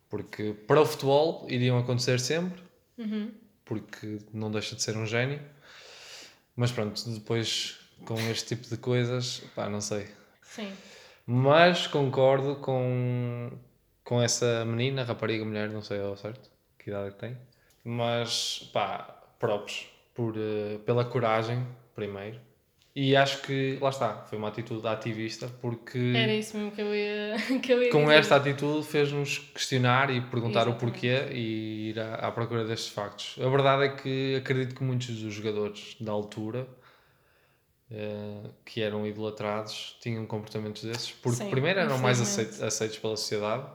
Porque para o futebol iriam acontecer sempre, uhum. porque não deixa de ser um gênio. Mas pronto, depois com este tipo de coisas, pá, não sei. Sim. Mas concordo com, com essa menina, rapariga, mulher, não sei ao certo que idade é tem. Mas, pá, próprios por, uh, pela coragem, primeiro. E acho que, lá está, foi uma atitude ativista, porque. Era isso mesmo que eu ia, que eu ia Com dizer. esta atitude fez-nos questionar e perguntar Exatamente. o porquê e ir à, à procura destes factos. A verdade é que acredito que muitos dos jogadores da altura uh, que eram idolatrados tinham comportamentos desses, porque Sim, primeiro eram mais aceitos, aceitos, pela sociedade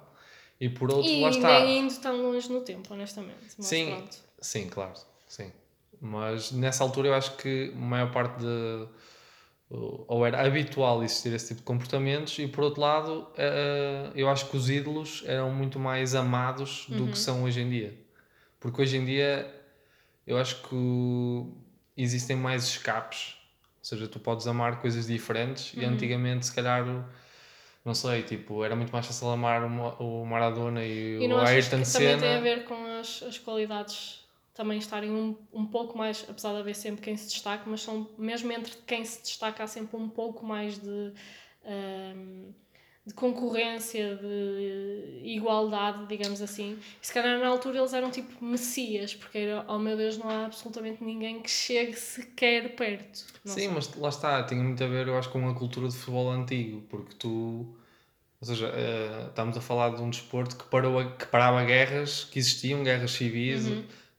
e por outro, e lá está. E indo tão longe no tempo, honestamente. Mas sim, pronto. sim, claro, sim. Mas nessa altura eu acho que a maior parte de ou era habitual existir esse tipo de comportamentos e por outro lado eh, eu acho que os ídolos eram muito mais amados do uhum. que são hoje em dia porque hoje em dia eu acho que existem mais escapes. Ou seja, tu podes amar coisas diferentes Uhum. e antigamente, se calhar, não sei, tipo, era muito mais fácil amar o Ma- o Maradona e, E não o Ayrton que também tem a Senna. ver com as, as qualidades também estarem um, um pouco mais, apesar de haver sempre quem se destaca, mas são mesmo entre quem se destaca há sempre um pouco mais de, ahm, de concorrência, de igualdade, digamos assim. E se calhar na altura eles eram tipo messias, porque era, oh meu Deus, não há absolutamente ninguém que chegue sequer perto. Não Sim, sei. mas lá está, tem muito a ver, eu acho, com a cultura de futebol antigo, porque tu. Ou seja, eh, estamos a falar de um desporto que, parou a- que parava guerras, que existiam guerras civis,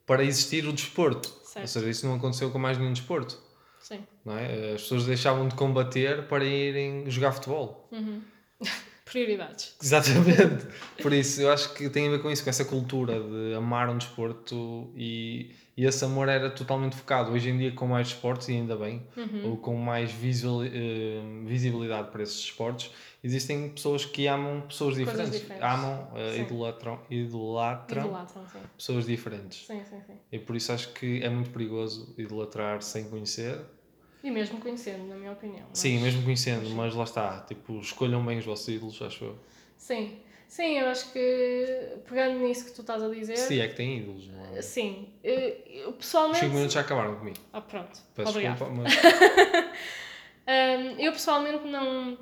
para existir o desporto. Ou. Certo. seja, isso não aconteceu com mais nenhum desporto. Sim. Não é? As pessoas deixavam de combater para irem jogar futebol. Uhum. Prioridades. Exatamente. Por isso, eu acho que tem a ver com isso, com essa cultura de amar um desporto e, e esse amor era totalmente focado. Hoje em dia, com mais esportes, e ainda bem, Uhum. ou com mais visual, eh, visibilidade para esses esportes, existem pessoas que amam pessoas diferentes. diferentes. Amam, Sim. idolatram, idolatram Idolatram, pessoas diferentes. Sim, sim, sim. E por isso acho que é muito perigoso idolatrar sem conhecer. E mesmo conhecendo, na minha opinião. mas- Sim, mesmo conhecendo, mas lá está. Tipo, escolham bem os vossos ídolos, acho eu. Sim, sim, eu acho que pegando nisso que tu estás a dizer, Se é que têm ídolos, não é? sim, eu, eu Os pessoalmente. 5 minutos já acabaram comigo. Ah, pronto, Peço obrigado. desculpa, mas. Hum, eu pessoalmente não,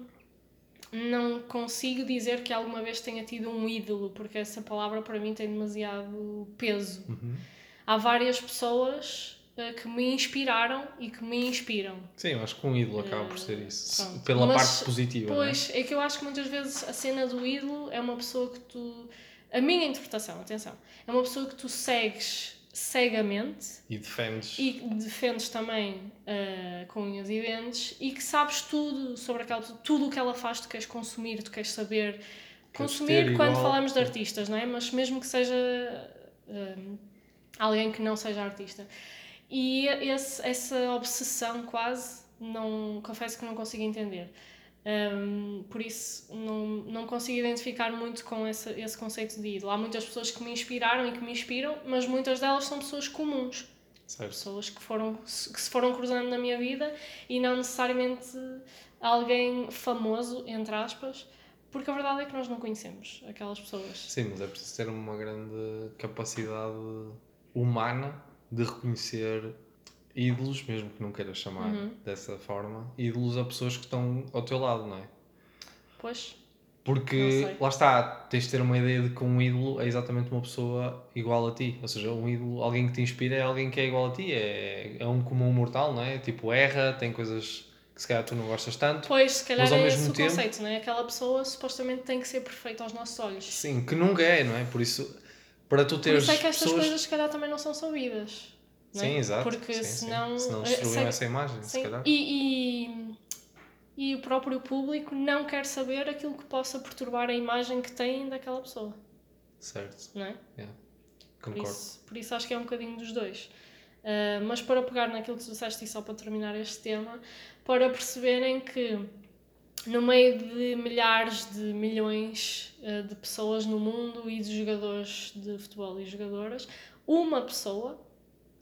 não consigo dizer que alguma vez tenha tido um ídolo, porque essa palavra para mim tem demasiado peso. Uhum. Há várias pessoas que me inspiraram e que me inspiram. Sim, eu acho que um ídolo acaba por ser isso. Eh, pronto. Pela Mas, parte positiva, é? Pois, é que eu acho que muitas vezes a cena do ídolo é uma pessoa que tu. A minha interpretação, atenção, é uma pessoa que tu segues cegamente E defendes. e defendes também ah, com unhas e dentes e que sabes tudo sobre aquela tudo o que ela faz, tu queres consumir, tu queres saber. consumir ter quando igual. falamos de artistas, não é? Mas mesmo que seja ah, alguém que não seja artista. E esse, essa obsessão quase, não, confesso que não consigo entender. Um, por isso não, não consigo identificar muito com esse, esse conceito de ídolo. Há muitas pessoas que me inspiraram e que me inspiram, mas muitas delas são pessoas comuns, Certo. pessoas que, foram, que se foram cruzando na minha vida e não necessariamente alguém famoso, entre aspas, porque a verdade é que nós não conhecemos aquelas pessoas. Sim, mas é preciso ter uma grande capacidade humana de reconhecer ídolos, mesmo que não queiras chamar Uhum. dessa forma, ídolos a pessoas que estão ao teu lado, não é? Pois, Porque lá está, tens de ter uma ideia de que um ídolo é exatamente uma pessoa igual a ti. Ou seja, um ídolo, alguém que te inspira é alguém que é igual a ti, é, é um comum mortal, não é? Tipo, erra, tem coisas que se calhar tu não gostas tanto. pois se calhar Mas ao é mesmo esse o tempo- conceito, não é? Aquela pessoa supostamente tem que ser perfeita aos nossos olhos. Sim, que nunca é, não é? Por isso, para tu Por teres isso é que estas pessoas. coisas se calhar também não são sabidas. não é? Sim, exato. Porque sim, senão. Sim. Senão eh, destruíam sei- essa imagem, se sim, calhar. E, e, e o próprio público não quer saber aquilo que possa perturbar a imagem que têm daquela pessoa, Certo, não é? yeah. Por concordo. isso, por isso acho que é um bocadinho dos dois. Ah, mas para pegar naquilo que tu disseste e só para terminar este tema, para perceberem que no meio de milhares de milhões ah, de pessoas no mundo e de jogadores de futebol e jogadoras, uma pessoa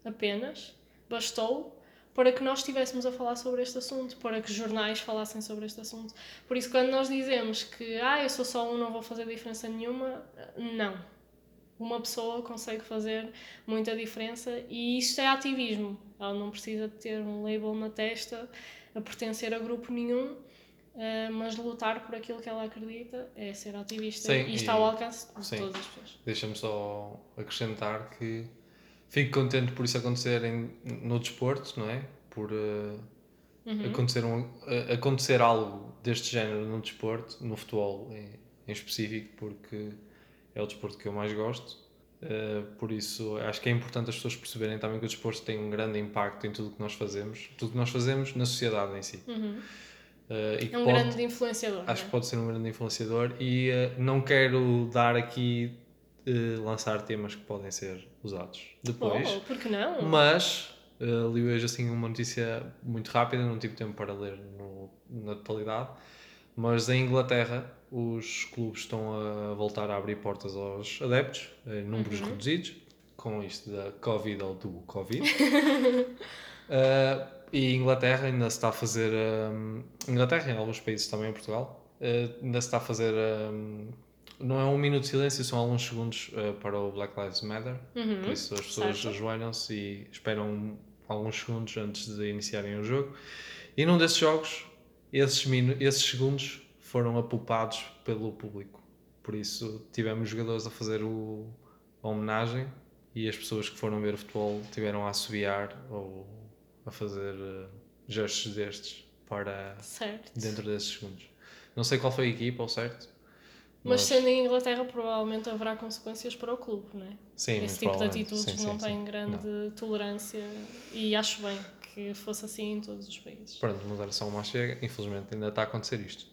apenas bastou para que nós estivéssemos a falar sobre este assunto, para que jornais falassem sobre este assunto. Por isso, quando nós dizemos que ah, eu sou só um, não vou fazer diferença nenhuma, não. Uma pessoa consegue fazer muita diferença e isto é ativismo. Ela não precisa ter um label na testa, a pertencer a grupo nenhum, eh, mas lutar por aquilo que ela acredita é ser ativista Sim, e está e- ao alcance de sim. todas as pessoas. Deixa-me só acrescentar que fico contente por isso acontecer em, no desporto, não é? Por eh, Uhum. acontecer, um, eh, acontecer algo deste género no desporto, no futebol em, em específico, porque é o desporto que eu mais gosto. Por isso, acho que é importante as pessoas perceberem também que o desporto tem um grande impacto em tudo o que nós fazemos, tudo o que nós fazemos na sociedade em si. Uhum. Que É um pode- grande influenciador. Acho que pode ser um grande influenciador e eh, não quero dar aqui eh, lançar temas que podem ser usados é? depois, Oh, por que não? mas eh, li hoje assim uma notícia muito rápida, não tive tempo para ler no- na totalidade, mas em Inglaterra os clubes estão a voltar a abrir portas aos adeptos em números Uhum. reduzidos com isto da Covid ou do Covid. E Inglaterra ainda se está a fazer. Um, Inglaterra e alguns países também, em Portugal, uh, ainda se está a fazer. Um, não é um minuto de silêncio, são alguns segundos uh, para o Black Lives Matter. Uhum, Por isso as pessoas ajoelham-se e esperam alguns segundos antes de iniciarem o jogo. E num desses jogos, esses, esses segundos foram apoupados pelo público. Por isso tivemos jogadores a fazer o, a homenagem e as pessoas que foram ver o futebol tiveram a assobiar ou a fazer uh, gestos destes para certo. dentro desses segundos. Não sei qual foi a equipa ou certo. Mas, mas sendo em Inglaterra, provavelmente haverá consequências para o clube, não é? Sim, Esse tipo de atitudes sim, não sim, tem grande não. tolerância e acho bem que fosse assim em todos os países. Pronto, mudar só uma chega, infelizmente ainda está a acontecer isto.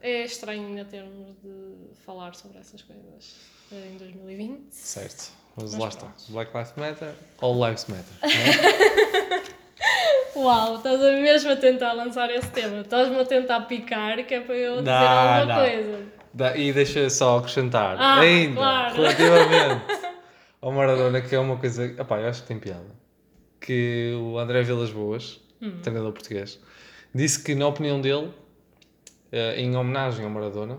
É estranho ainda termos de falar sobre essas coisas em 2020. Certo. Mas, Mas lá pronto. está. Black Lives Matter, All Lives Matter. É? Uau, estás a mesmo a tentar lançar esse tema. Estás-me a tentar picar, que é para eu dizer alguma não. coisa. Da, e deixa só acrescentar, ah, ainda, claro. relativamente ao Maradona, que é uma coisa. Epá, eu acho que tem piada. Que o André Vilas Boas, hum. treinador português, disse que, na opinião dele, eh, em homenagem ao Maradona,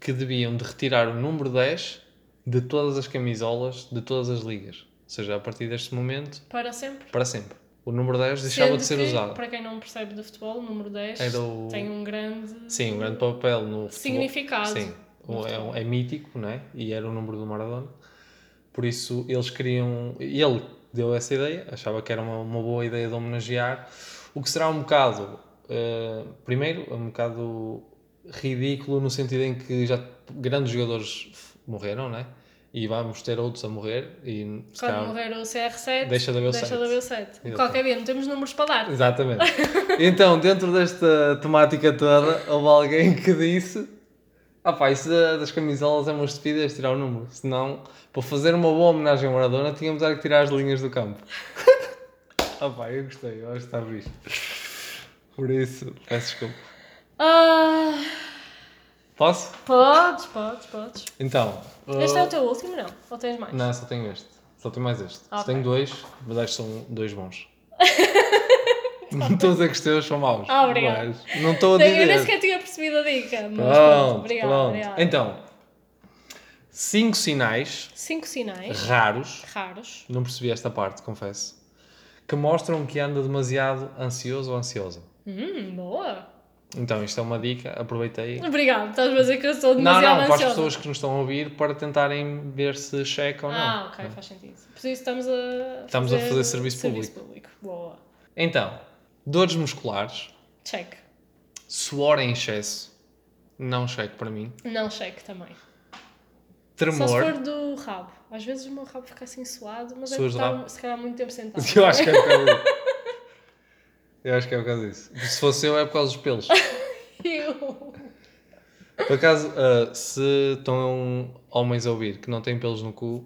que deviam de retirar o número 10 de todas as camisolas de todas as ligas. Ou seja, a partir deste momento. Para sempre? Para sempre. O número 10 deixava de ser que, usado. Para quem não percebe de futebol, o número 10 o... tem um grande. Sim, um grande papel no. Significado. Sim, é, é, mítico, né? E era o número do Maradona. Por isso eles queriam. Ele deu essa ideia, achava que era uma, uma boa ideia de homenagear. O que será um bocado. Uh, primeiro, um bocado ridículo no sentido em que já grandes jogadores morreram, né? E vamos ter outros a morrer. E, Quando calhar, morrer o CR7, deixa de haver o deixa 7. De haver o 7. Qualquer dia, não temos números para dar. Exatamente. então, dentro desta temática toda, houve alguém que disse: Ah, pá, isso das camisolas é uma estupidez tirar o número. Senão, para fazer uma boa homenagem ao Maradona, tínhamos que tirar as linhas do campo. ah, pá, eu gostei, eu acho que está visto. Por isso, peço desculpa. Ah. Posso? Podes, podes, podes. Então. Este é o teu último, não? Ou tens mais? Não, só tenho este. Só tenho mais este. Okay. Só tenho dois, mas acho que são dois bons. não estou a dizer que os teus são maus. Ah, obrigado. Não estou a dizer. Eu nem sequer tinha percebido a dica. Mas pronto, pronto, obrigado, pronto. obrigado. Então, cinco sinais. Cinco sinais. Raros. Raros. Não percebi esta parte, confesso. Que mostram que anda demasiado ansioso ou ansiosa. Hum, boa. Então, isto é uma dica, aproveitei. Obrigado, estás a dizer que eu estou demasiado Não, não, para as pessoas que nos estão a ouvir para tentarem ver se checa ou não. Ah, ok, faz sentido. Por isso estamos a Estamos fazer a fazer serviço, serviço público. público. Boa. Então, dores musculares. Check. Suor em excesso. Não cheque para mim. Não cheque também. Tremor. Só se for do rabo. Às vezes o meu rabo fica assim suado, mas Suas é porque está, se calhar muito tempo sentado. Eu acho que é causa Eu acho que é por causa disso. Se fosse eu, é por causa dos pelos. eu. Por acaso, uh, se estão homens a ouvir que não têm pelos no cu.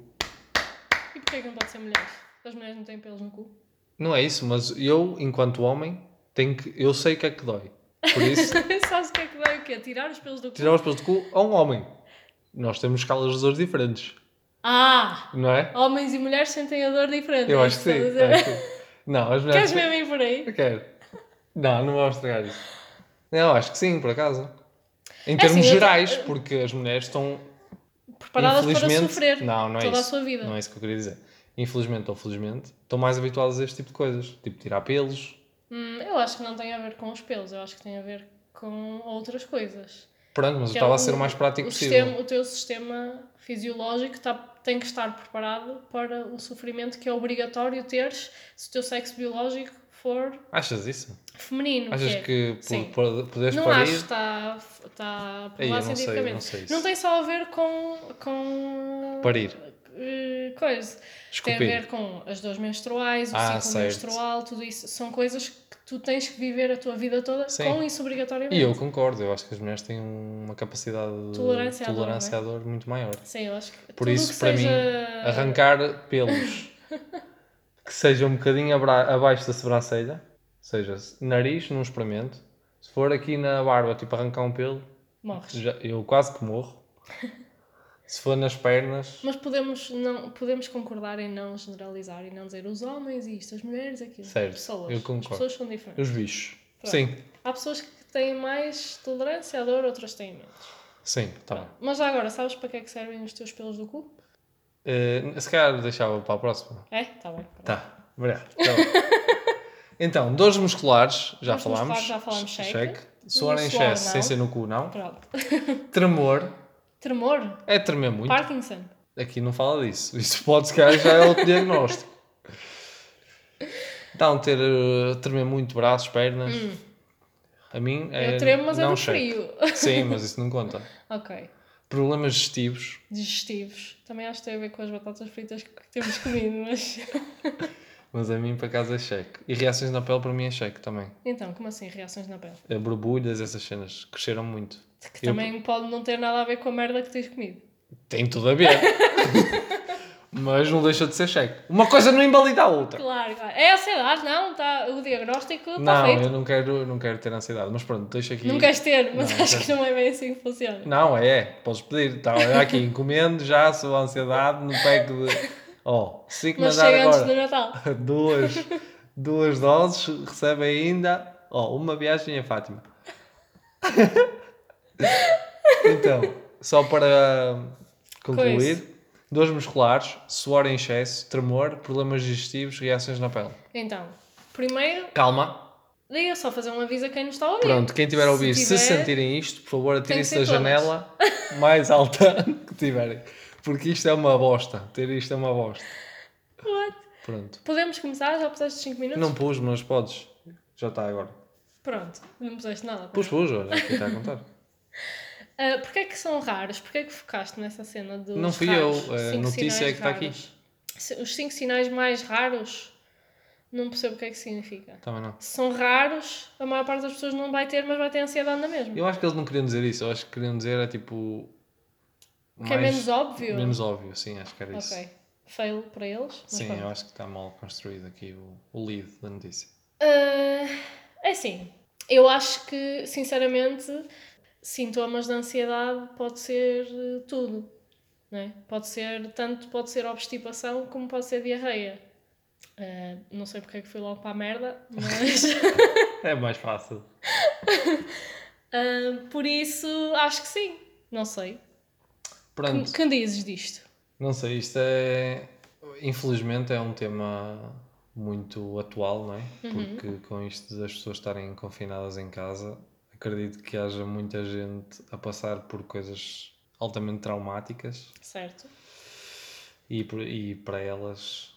E porquê que não pode ser mulheres? As mulheres não têm pelos no cu? Não é isso, mas eu, enquanto homem, tenho que. Eu sei o que é que dói. Por isso. Sabes o que é que dói o quê? Tirar os pelos do cu? Tirar os pelos do cu a um homem. Nós temos escalas de dor diferentes. Ah! Não é? Homens e mulheres sentem a dor diferente. Eu é acho que sim. Que... Não, as mulheres. Queres mesmo ir por aí? Quero. Não, não vou estragar isso. Não, acho que sim, por acaso. Em é termos assim, gerais, eu... porque as mulheres estão. Preparadas para sofrer não, não é toda isso. a sua vida. Não é isso que eu queria dizer. Infelizmente ou felizmente, estão mais habituadas a este tipo de coisas. Tipo, tirar pelos. Hum, eu acho que não tem a ver com os pelos, eu acho que tem a ver com outras coisas. Pronto, mas eu estava é a ser o mais prático o possível. Sistema, o teu sistema fisiológico tá, tem que estar preparado para o sofrimento que é obrigatório teres se o teu sexo biológico for. Achas isso? Feminino. Achas que, que por, poderes não parir? Não acho que está, está provado cientificamente. Sei, não, sei não tem só a ver com. com Parir. Uh, coisa. Escupir. Tem a ver com as dores menstruais, o ah, ciclo certo. menstrual, tudo isso. São coisas que tu tens que viver a tua vida toda Sim. com isso obrigatoriamente. E eu concordo, eu acho que as mulheres têm uma capacidade tolerância de tolerância à dor, à dor muito maior. Sim, eu acho que. Por isso, para seja... mim, arrancar pelos que sejam um bocadinho abaixo da sobrancelha seja, nariz, não experimento. Se for aqui na barba, tipo arrancar um pelo, Morres. Já, eu quase que morro. Se for nas pernas. Mas podemos, não, podemos concordar em não generalizar e não dizer os homens isto, as mulheres aquilo. Certo, pessoas. eu concordo. As pessoas são diferentes. Os bichos. Pronto. Sim, Há pessoas que têm mais tolerância à dor, outras têm menos. sim, tá bem. Mas já agora, sabes para que é que servem os teus pelos do cu? Eh, se calhar deixava para a próxima. É? Está bem. pronto. Tá, obrigado. Tá então, dores musculares, já Dores falámos. musculares, já falámos, cheque. Suor em excesso, sem ser no cu, não. Pronto. Tremor, Tremor? é tremer muito. Parkinson? Aqui não fala disso. Isso pode, se calhar, já é outro diagnóstico. Então, ter, eh, tremer muito braços, pernas. A mim é. Hum. Eu tremo, mas é não do cheque. frio. Sim, mas isso não conta. ok. Problemas digestivos. Digestivos. Também acho que tem a ver com as batatas fritas que temos comido, mas. Mas a mim, para casa, é cheque. E reações na pele, para mim, é cheque também. Então, como assim? Reações na pele? Eh, Borbulhas, essas cenas, cresceram muito. Que Eu- também pode não ter nada a ver com a merda que tens comido. Tem tudo a ver. Mas não deixa de ser cheque. Uma coisa não invalida a outra. Claro, claro. É ansiedade, não? Tá, o diagnóstico está Não, feito. eu não quero, não quero ter ansiedade. Mas pronto, deixa aqui. Não queres ter, mas Não, acho que não é bem assim que funciona. Não, é, podes pedir. Tá, olha aqui, encomendo já a sua ansiedade no pack de. Oh, se Mas mandar chega antes do agora Natal. duas, duas doses, recebe ainda. Oh, uma viagem a Fátima. então, só para concluir: dores musculares, suor em excesso, tremor, problemas digestivos, reações na pele. Então, primeiro, Calma, diga só fazer um aviso a quem nos está a ouvir. Pronto, quem tiver a ouvir, se, tiver- sentirem isto, por favor, atirem-se da janela mais alta que tiverem. Porque isto é uma bosta. Ter isto é uma bosta. What? Pronto. Podemos começar? Já puseste 5 minutos? Não pus, mas podes. Já está agora. Pronto, não puseste nada. Pus, pus, olha, aqui está a contar. Ah, Porquê é que são raros? Porquê é que focaste nessa cena dos Não fui raros? eu, a notícia é que está aqui. Os 5 sinais mais raros, não percebo o que é que significa. Também não. Se são raros, a maior parte das pessoas não vai ter, mas vai ter ansiedade na mesma. Eu acho que eles não queriam dizer isso. Eu acho que queriam dizer é tipo. Que é menos óbvio? Menos óbvio, sim, acho que era isso. Ok. Fail para eles. Sim, pronto. eu acho que está mal construído aqui o, o lead da notícia. Ah, é assim, eu acho que, sinceramente, sintomas de ansiedade pode ser eh, tudo. Não é? Pode ser, tanto pode ser obstipação como pode ser diarreia. Ah, não sei porque é que fui logo para a merda, mas É mais fácil. ah, por isso acho que sim. Não sei. Pronto. Que, dizes disto? Não sei, isto é. Infelizmente é um tema muito atual, não é? Uhum. Porque com isto das pessoas estarem confinadas em casa, acredito que haja muita gente a passar por coisas altamente traumáticas Certo? e, e para elas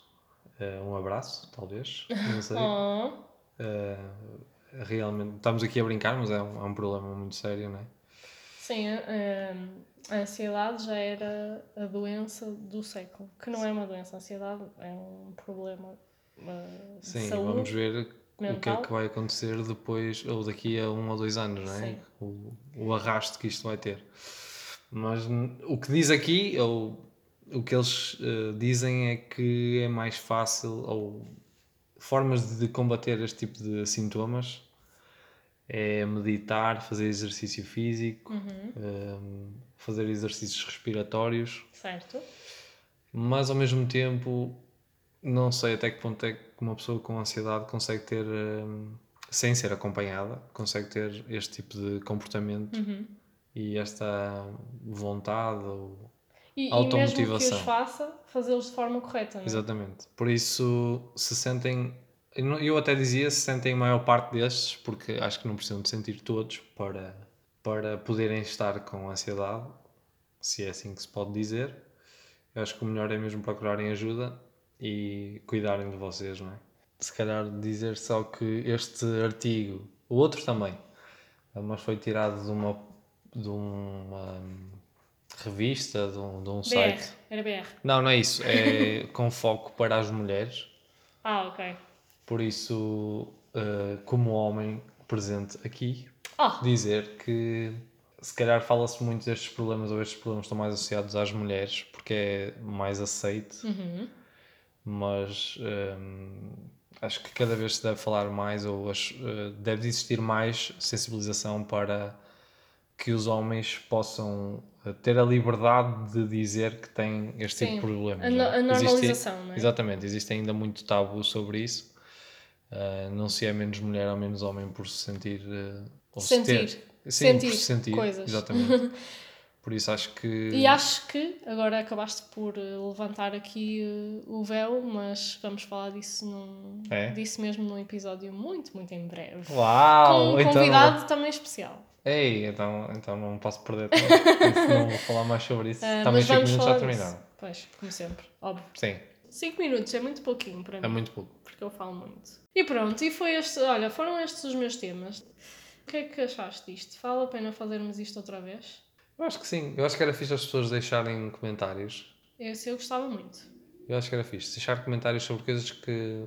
eh, um abraço, talvez. Não sei. Oh, Eh, realmente, estamos aqui a brincar, mas é um, é um problema muito sério, não é? sim, ah, a ansiedade já era a doença do século. Que não é uma doença, a ansiedade é um problema de Sim, saúde. vamos ver o que é mental. que vai acontecer depois, ou daqui a um ou dois anos, não é? Sim. O, o arrasto que isto vai ter. Mas o que diz aqui, ou o que eles eh, dizem é que é mais fácil, ou formas de combater este tipo de sintomas é meditar, fazer exercício físico, Uhum, eh, fazer exercícios respiratórios certo. mas ao mesmo tempo não sei até que ponto é que uma pessoa com ansiedade consegue ter, hum, sem ser acompanhada, consegue ter este tipo de comportamento Uhum. e esta vontade. Ou... E, e mesmo que Automotivação. os faça, fazê-los de forma correta, não é? Exatamente. Por isso, se sentem. Eu até dizia se sentem a maior parte destes, porque acho que não precisam de sentir todos para, para poderem estar com ansiedade, se é assim que se pode dizer. Eu acho que o melhor é mesmo procurarem ajuda e cuidarem de vocês, não é? Se calhar dizer só que este artigo, o outro também, mas foi tirado de uma, de uma revista, de um, de um BR, site. era BR. Não, não é isso. É com foco para as mulheres. Ah, ok. Por isso, eh, como homem presente aqui, Oh, dizer que se calhar fala-se muito destes problemas ou estes problemas estão mais associados às mulheres porque é mais aceite, uhum. mas hum, acho que cada vez se deve falar mais ou as- eh, deve existir mais sensibilização para que os homens possam ter a liberdade de dizer que tem este tipo de problemas. A, não é? a normalização, existe, não é? Exatamente, existe ainda muito tabu sobre isso. Uh, não se é menos mulher ou menos homem por se sentir. Uh, ou sentir. Se sim, sentir, sentir coisas. Exatamente. por isso acho que. E acho que agora acabaste por uh, levantar aqui o véu, mas vamos falar disso, num, É? disso mesmo num episódio muito, muito em breve. Uau! Com um então- convidado também especial. Ei, então, então não posso perder tempo. Não vou falar mais sobre isso. Ah, Também mas 5 vamos minutos já terminaram. Pois, como sempre, óbvio. Sim, 5 minutos é muito pouquinho para mim. é muito pouco. Porque eu falo muito. E pronto, e foi este. Olha, foram estes os meus temas. O que é que achaste disto? Vale a pena fazermos isto outra vez? Eu acho que sim. Eu acho que era fixe as pessoas deixarem comentários. Esse eu gostava muito. Eu acho que era fixe. Deixar comentários sobre coisas que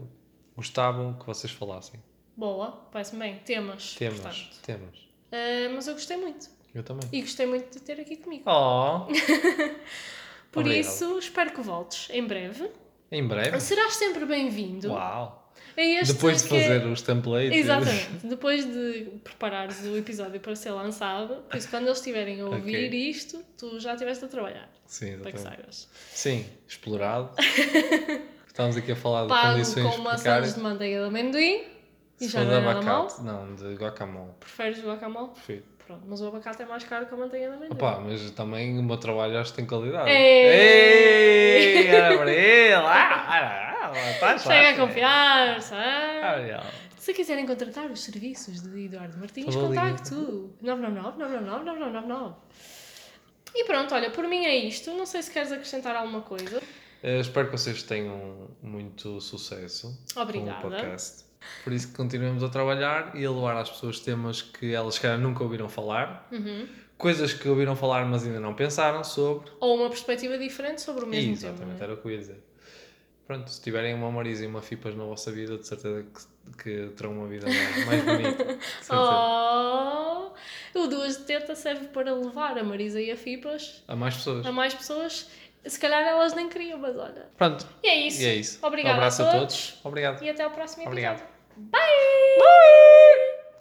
gostavam que vocês falassem. Boa, parece-me bem. Temas. Temas. portanto. Temas. Ah, mas eu gostei muito. Eu também. E gostei muito de ter aqui comigo. Oh! Por obrigado. isso, espero que voltes em breve. Em breve. Serás sempre bem-vindo. Uau! Este Depois de que é- fazer os templates. Exatamente. Depois de preparares o episódio para ser lançado, por isso quando eles estiverem a ouvir Ok. isto, tu já estiveste a trabalhar. Sim, Para que exatamente. saibas. Sim, explorado. Estamos aqui a falar de Pago condições com maçãs de manteiga de amendoim e Se já não de é nada mal. abacate, não, de guacamole. Preferes guacamole? Prefiro. Pronto, mas o abacate é mais caro que a manteiga de amendoim. Opa, mas também o meu trabalho acho que tem qualidade. Ei! Ei! Olha para ele! Ah, ah, ah, tá Chega a confiar, sabe? Olha. Se quiserem contratar os serviços de Eduardo Martins, Falou contacto 999 999 9999. E pronto, olha, por mim é isto. Não sei se queres acrescentar alguma coisa. Eh, espero que vocês tenham muito sucesso Obrigada. com o podcast. Por isso que continuemos a trabalhar e a levar às pessoas temas que elas se calhar nunca ouviram falar, Uhum. coisas que ouviram falar mas ainda não pensaram sobre. Ou uma perspectiva diferente sobre o mesmo Exatamente, tema. não é? era o que eu ia dizer. Pronto, se tiverem uma Marisa e uma Fipas na vossa vida, de certeza que, que terão uma vida mais, bonita. Oh, o Duas de Teta serve para levar a Marisa e a Fipas A mais pessoas. a mais pessoas. Se calhar elas nem queriam, mas olha. Pronto, E é isso. e é isso. Obrigada um abraço a a todos. todos. Obrigado. E até ao próximo episódio. Obrigado. Bye!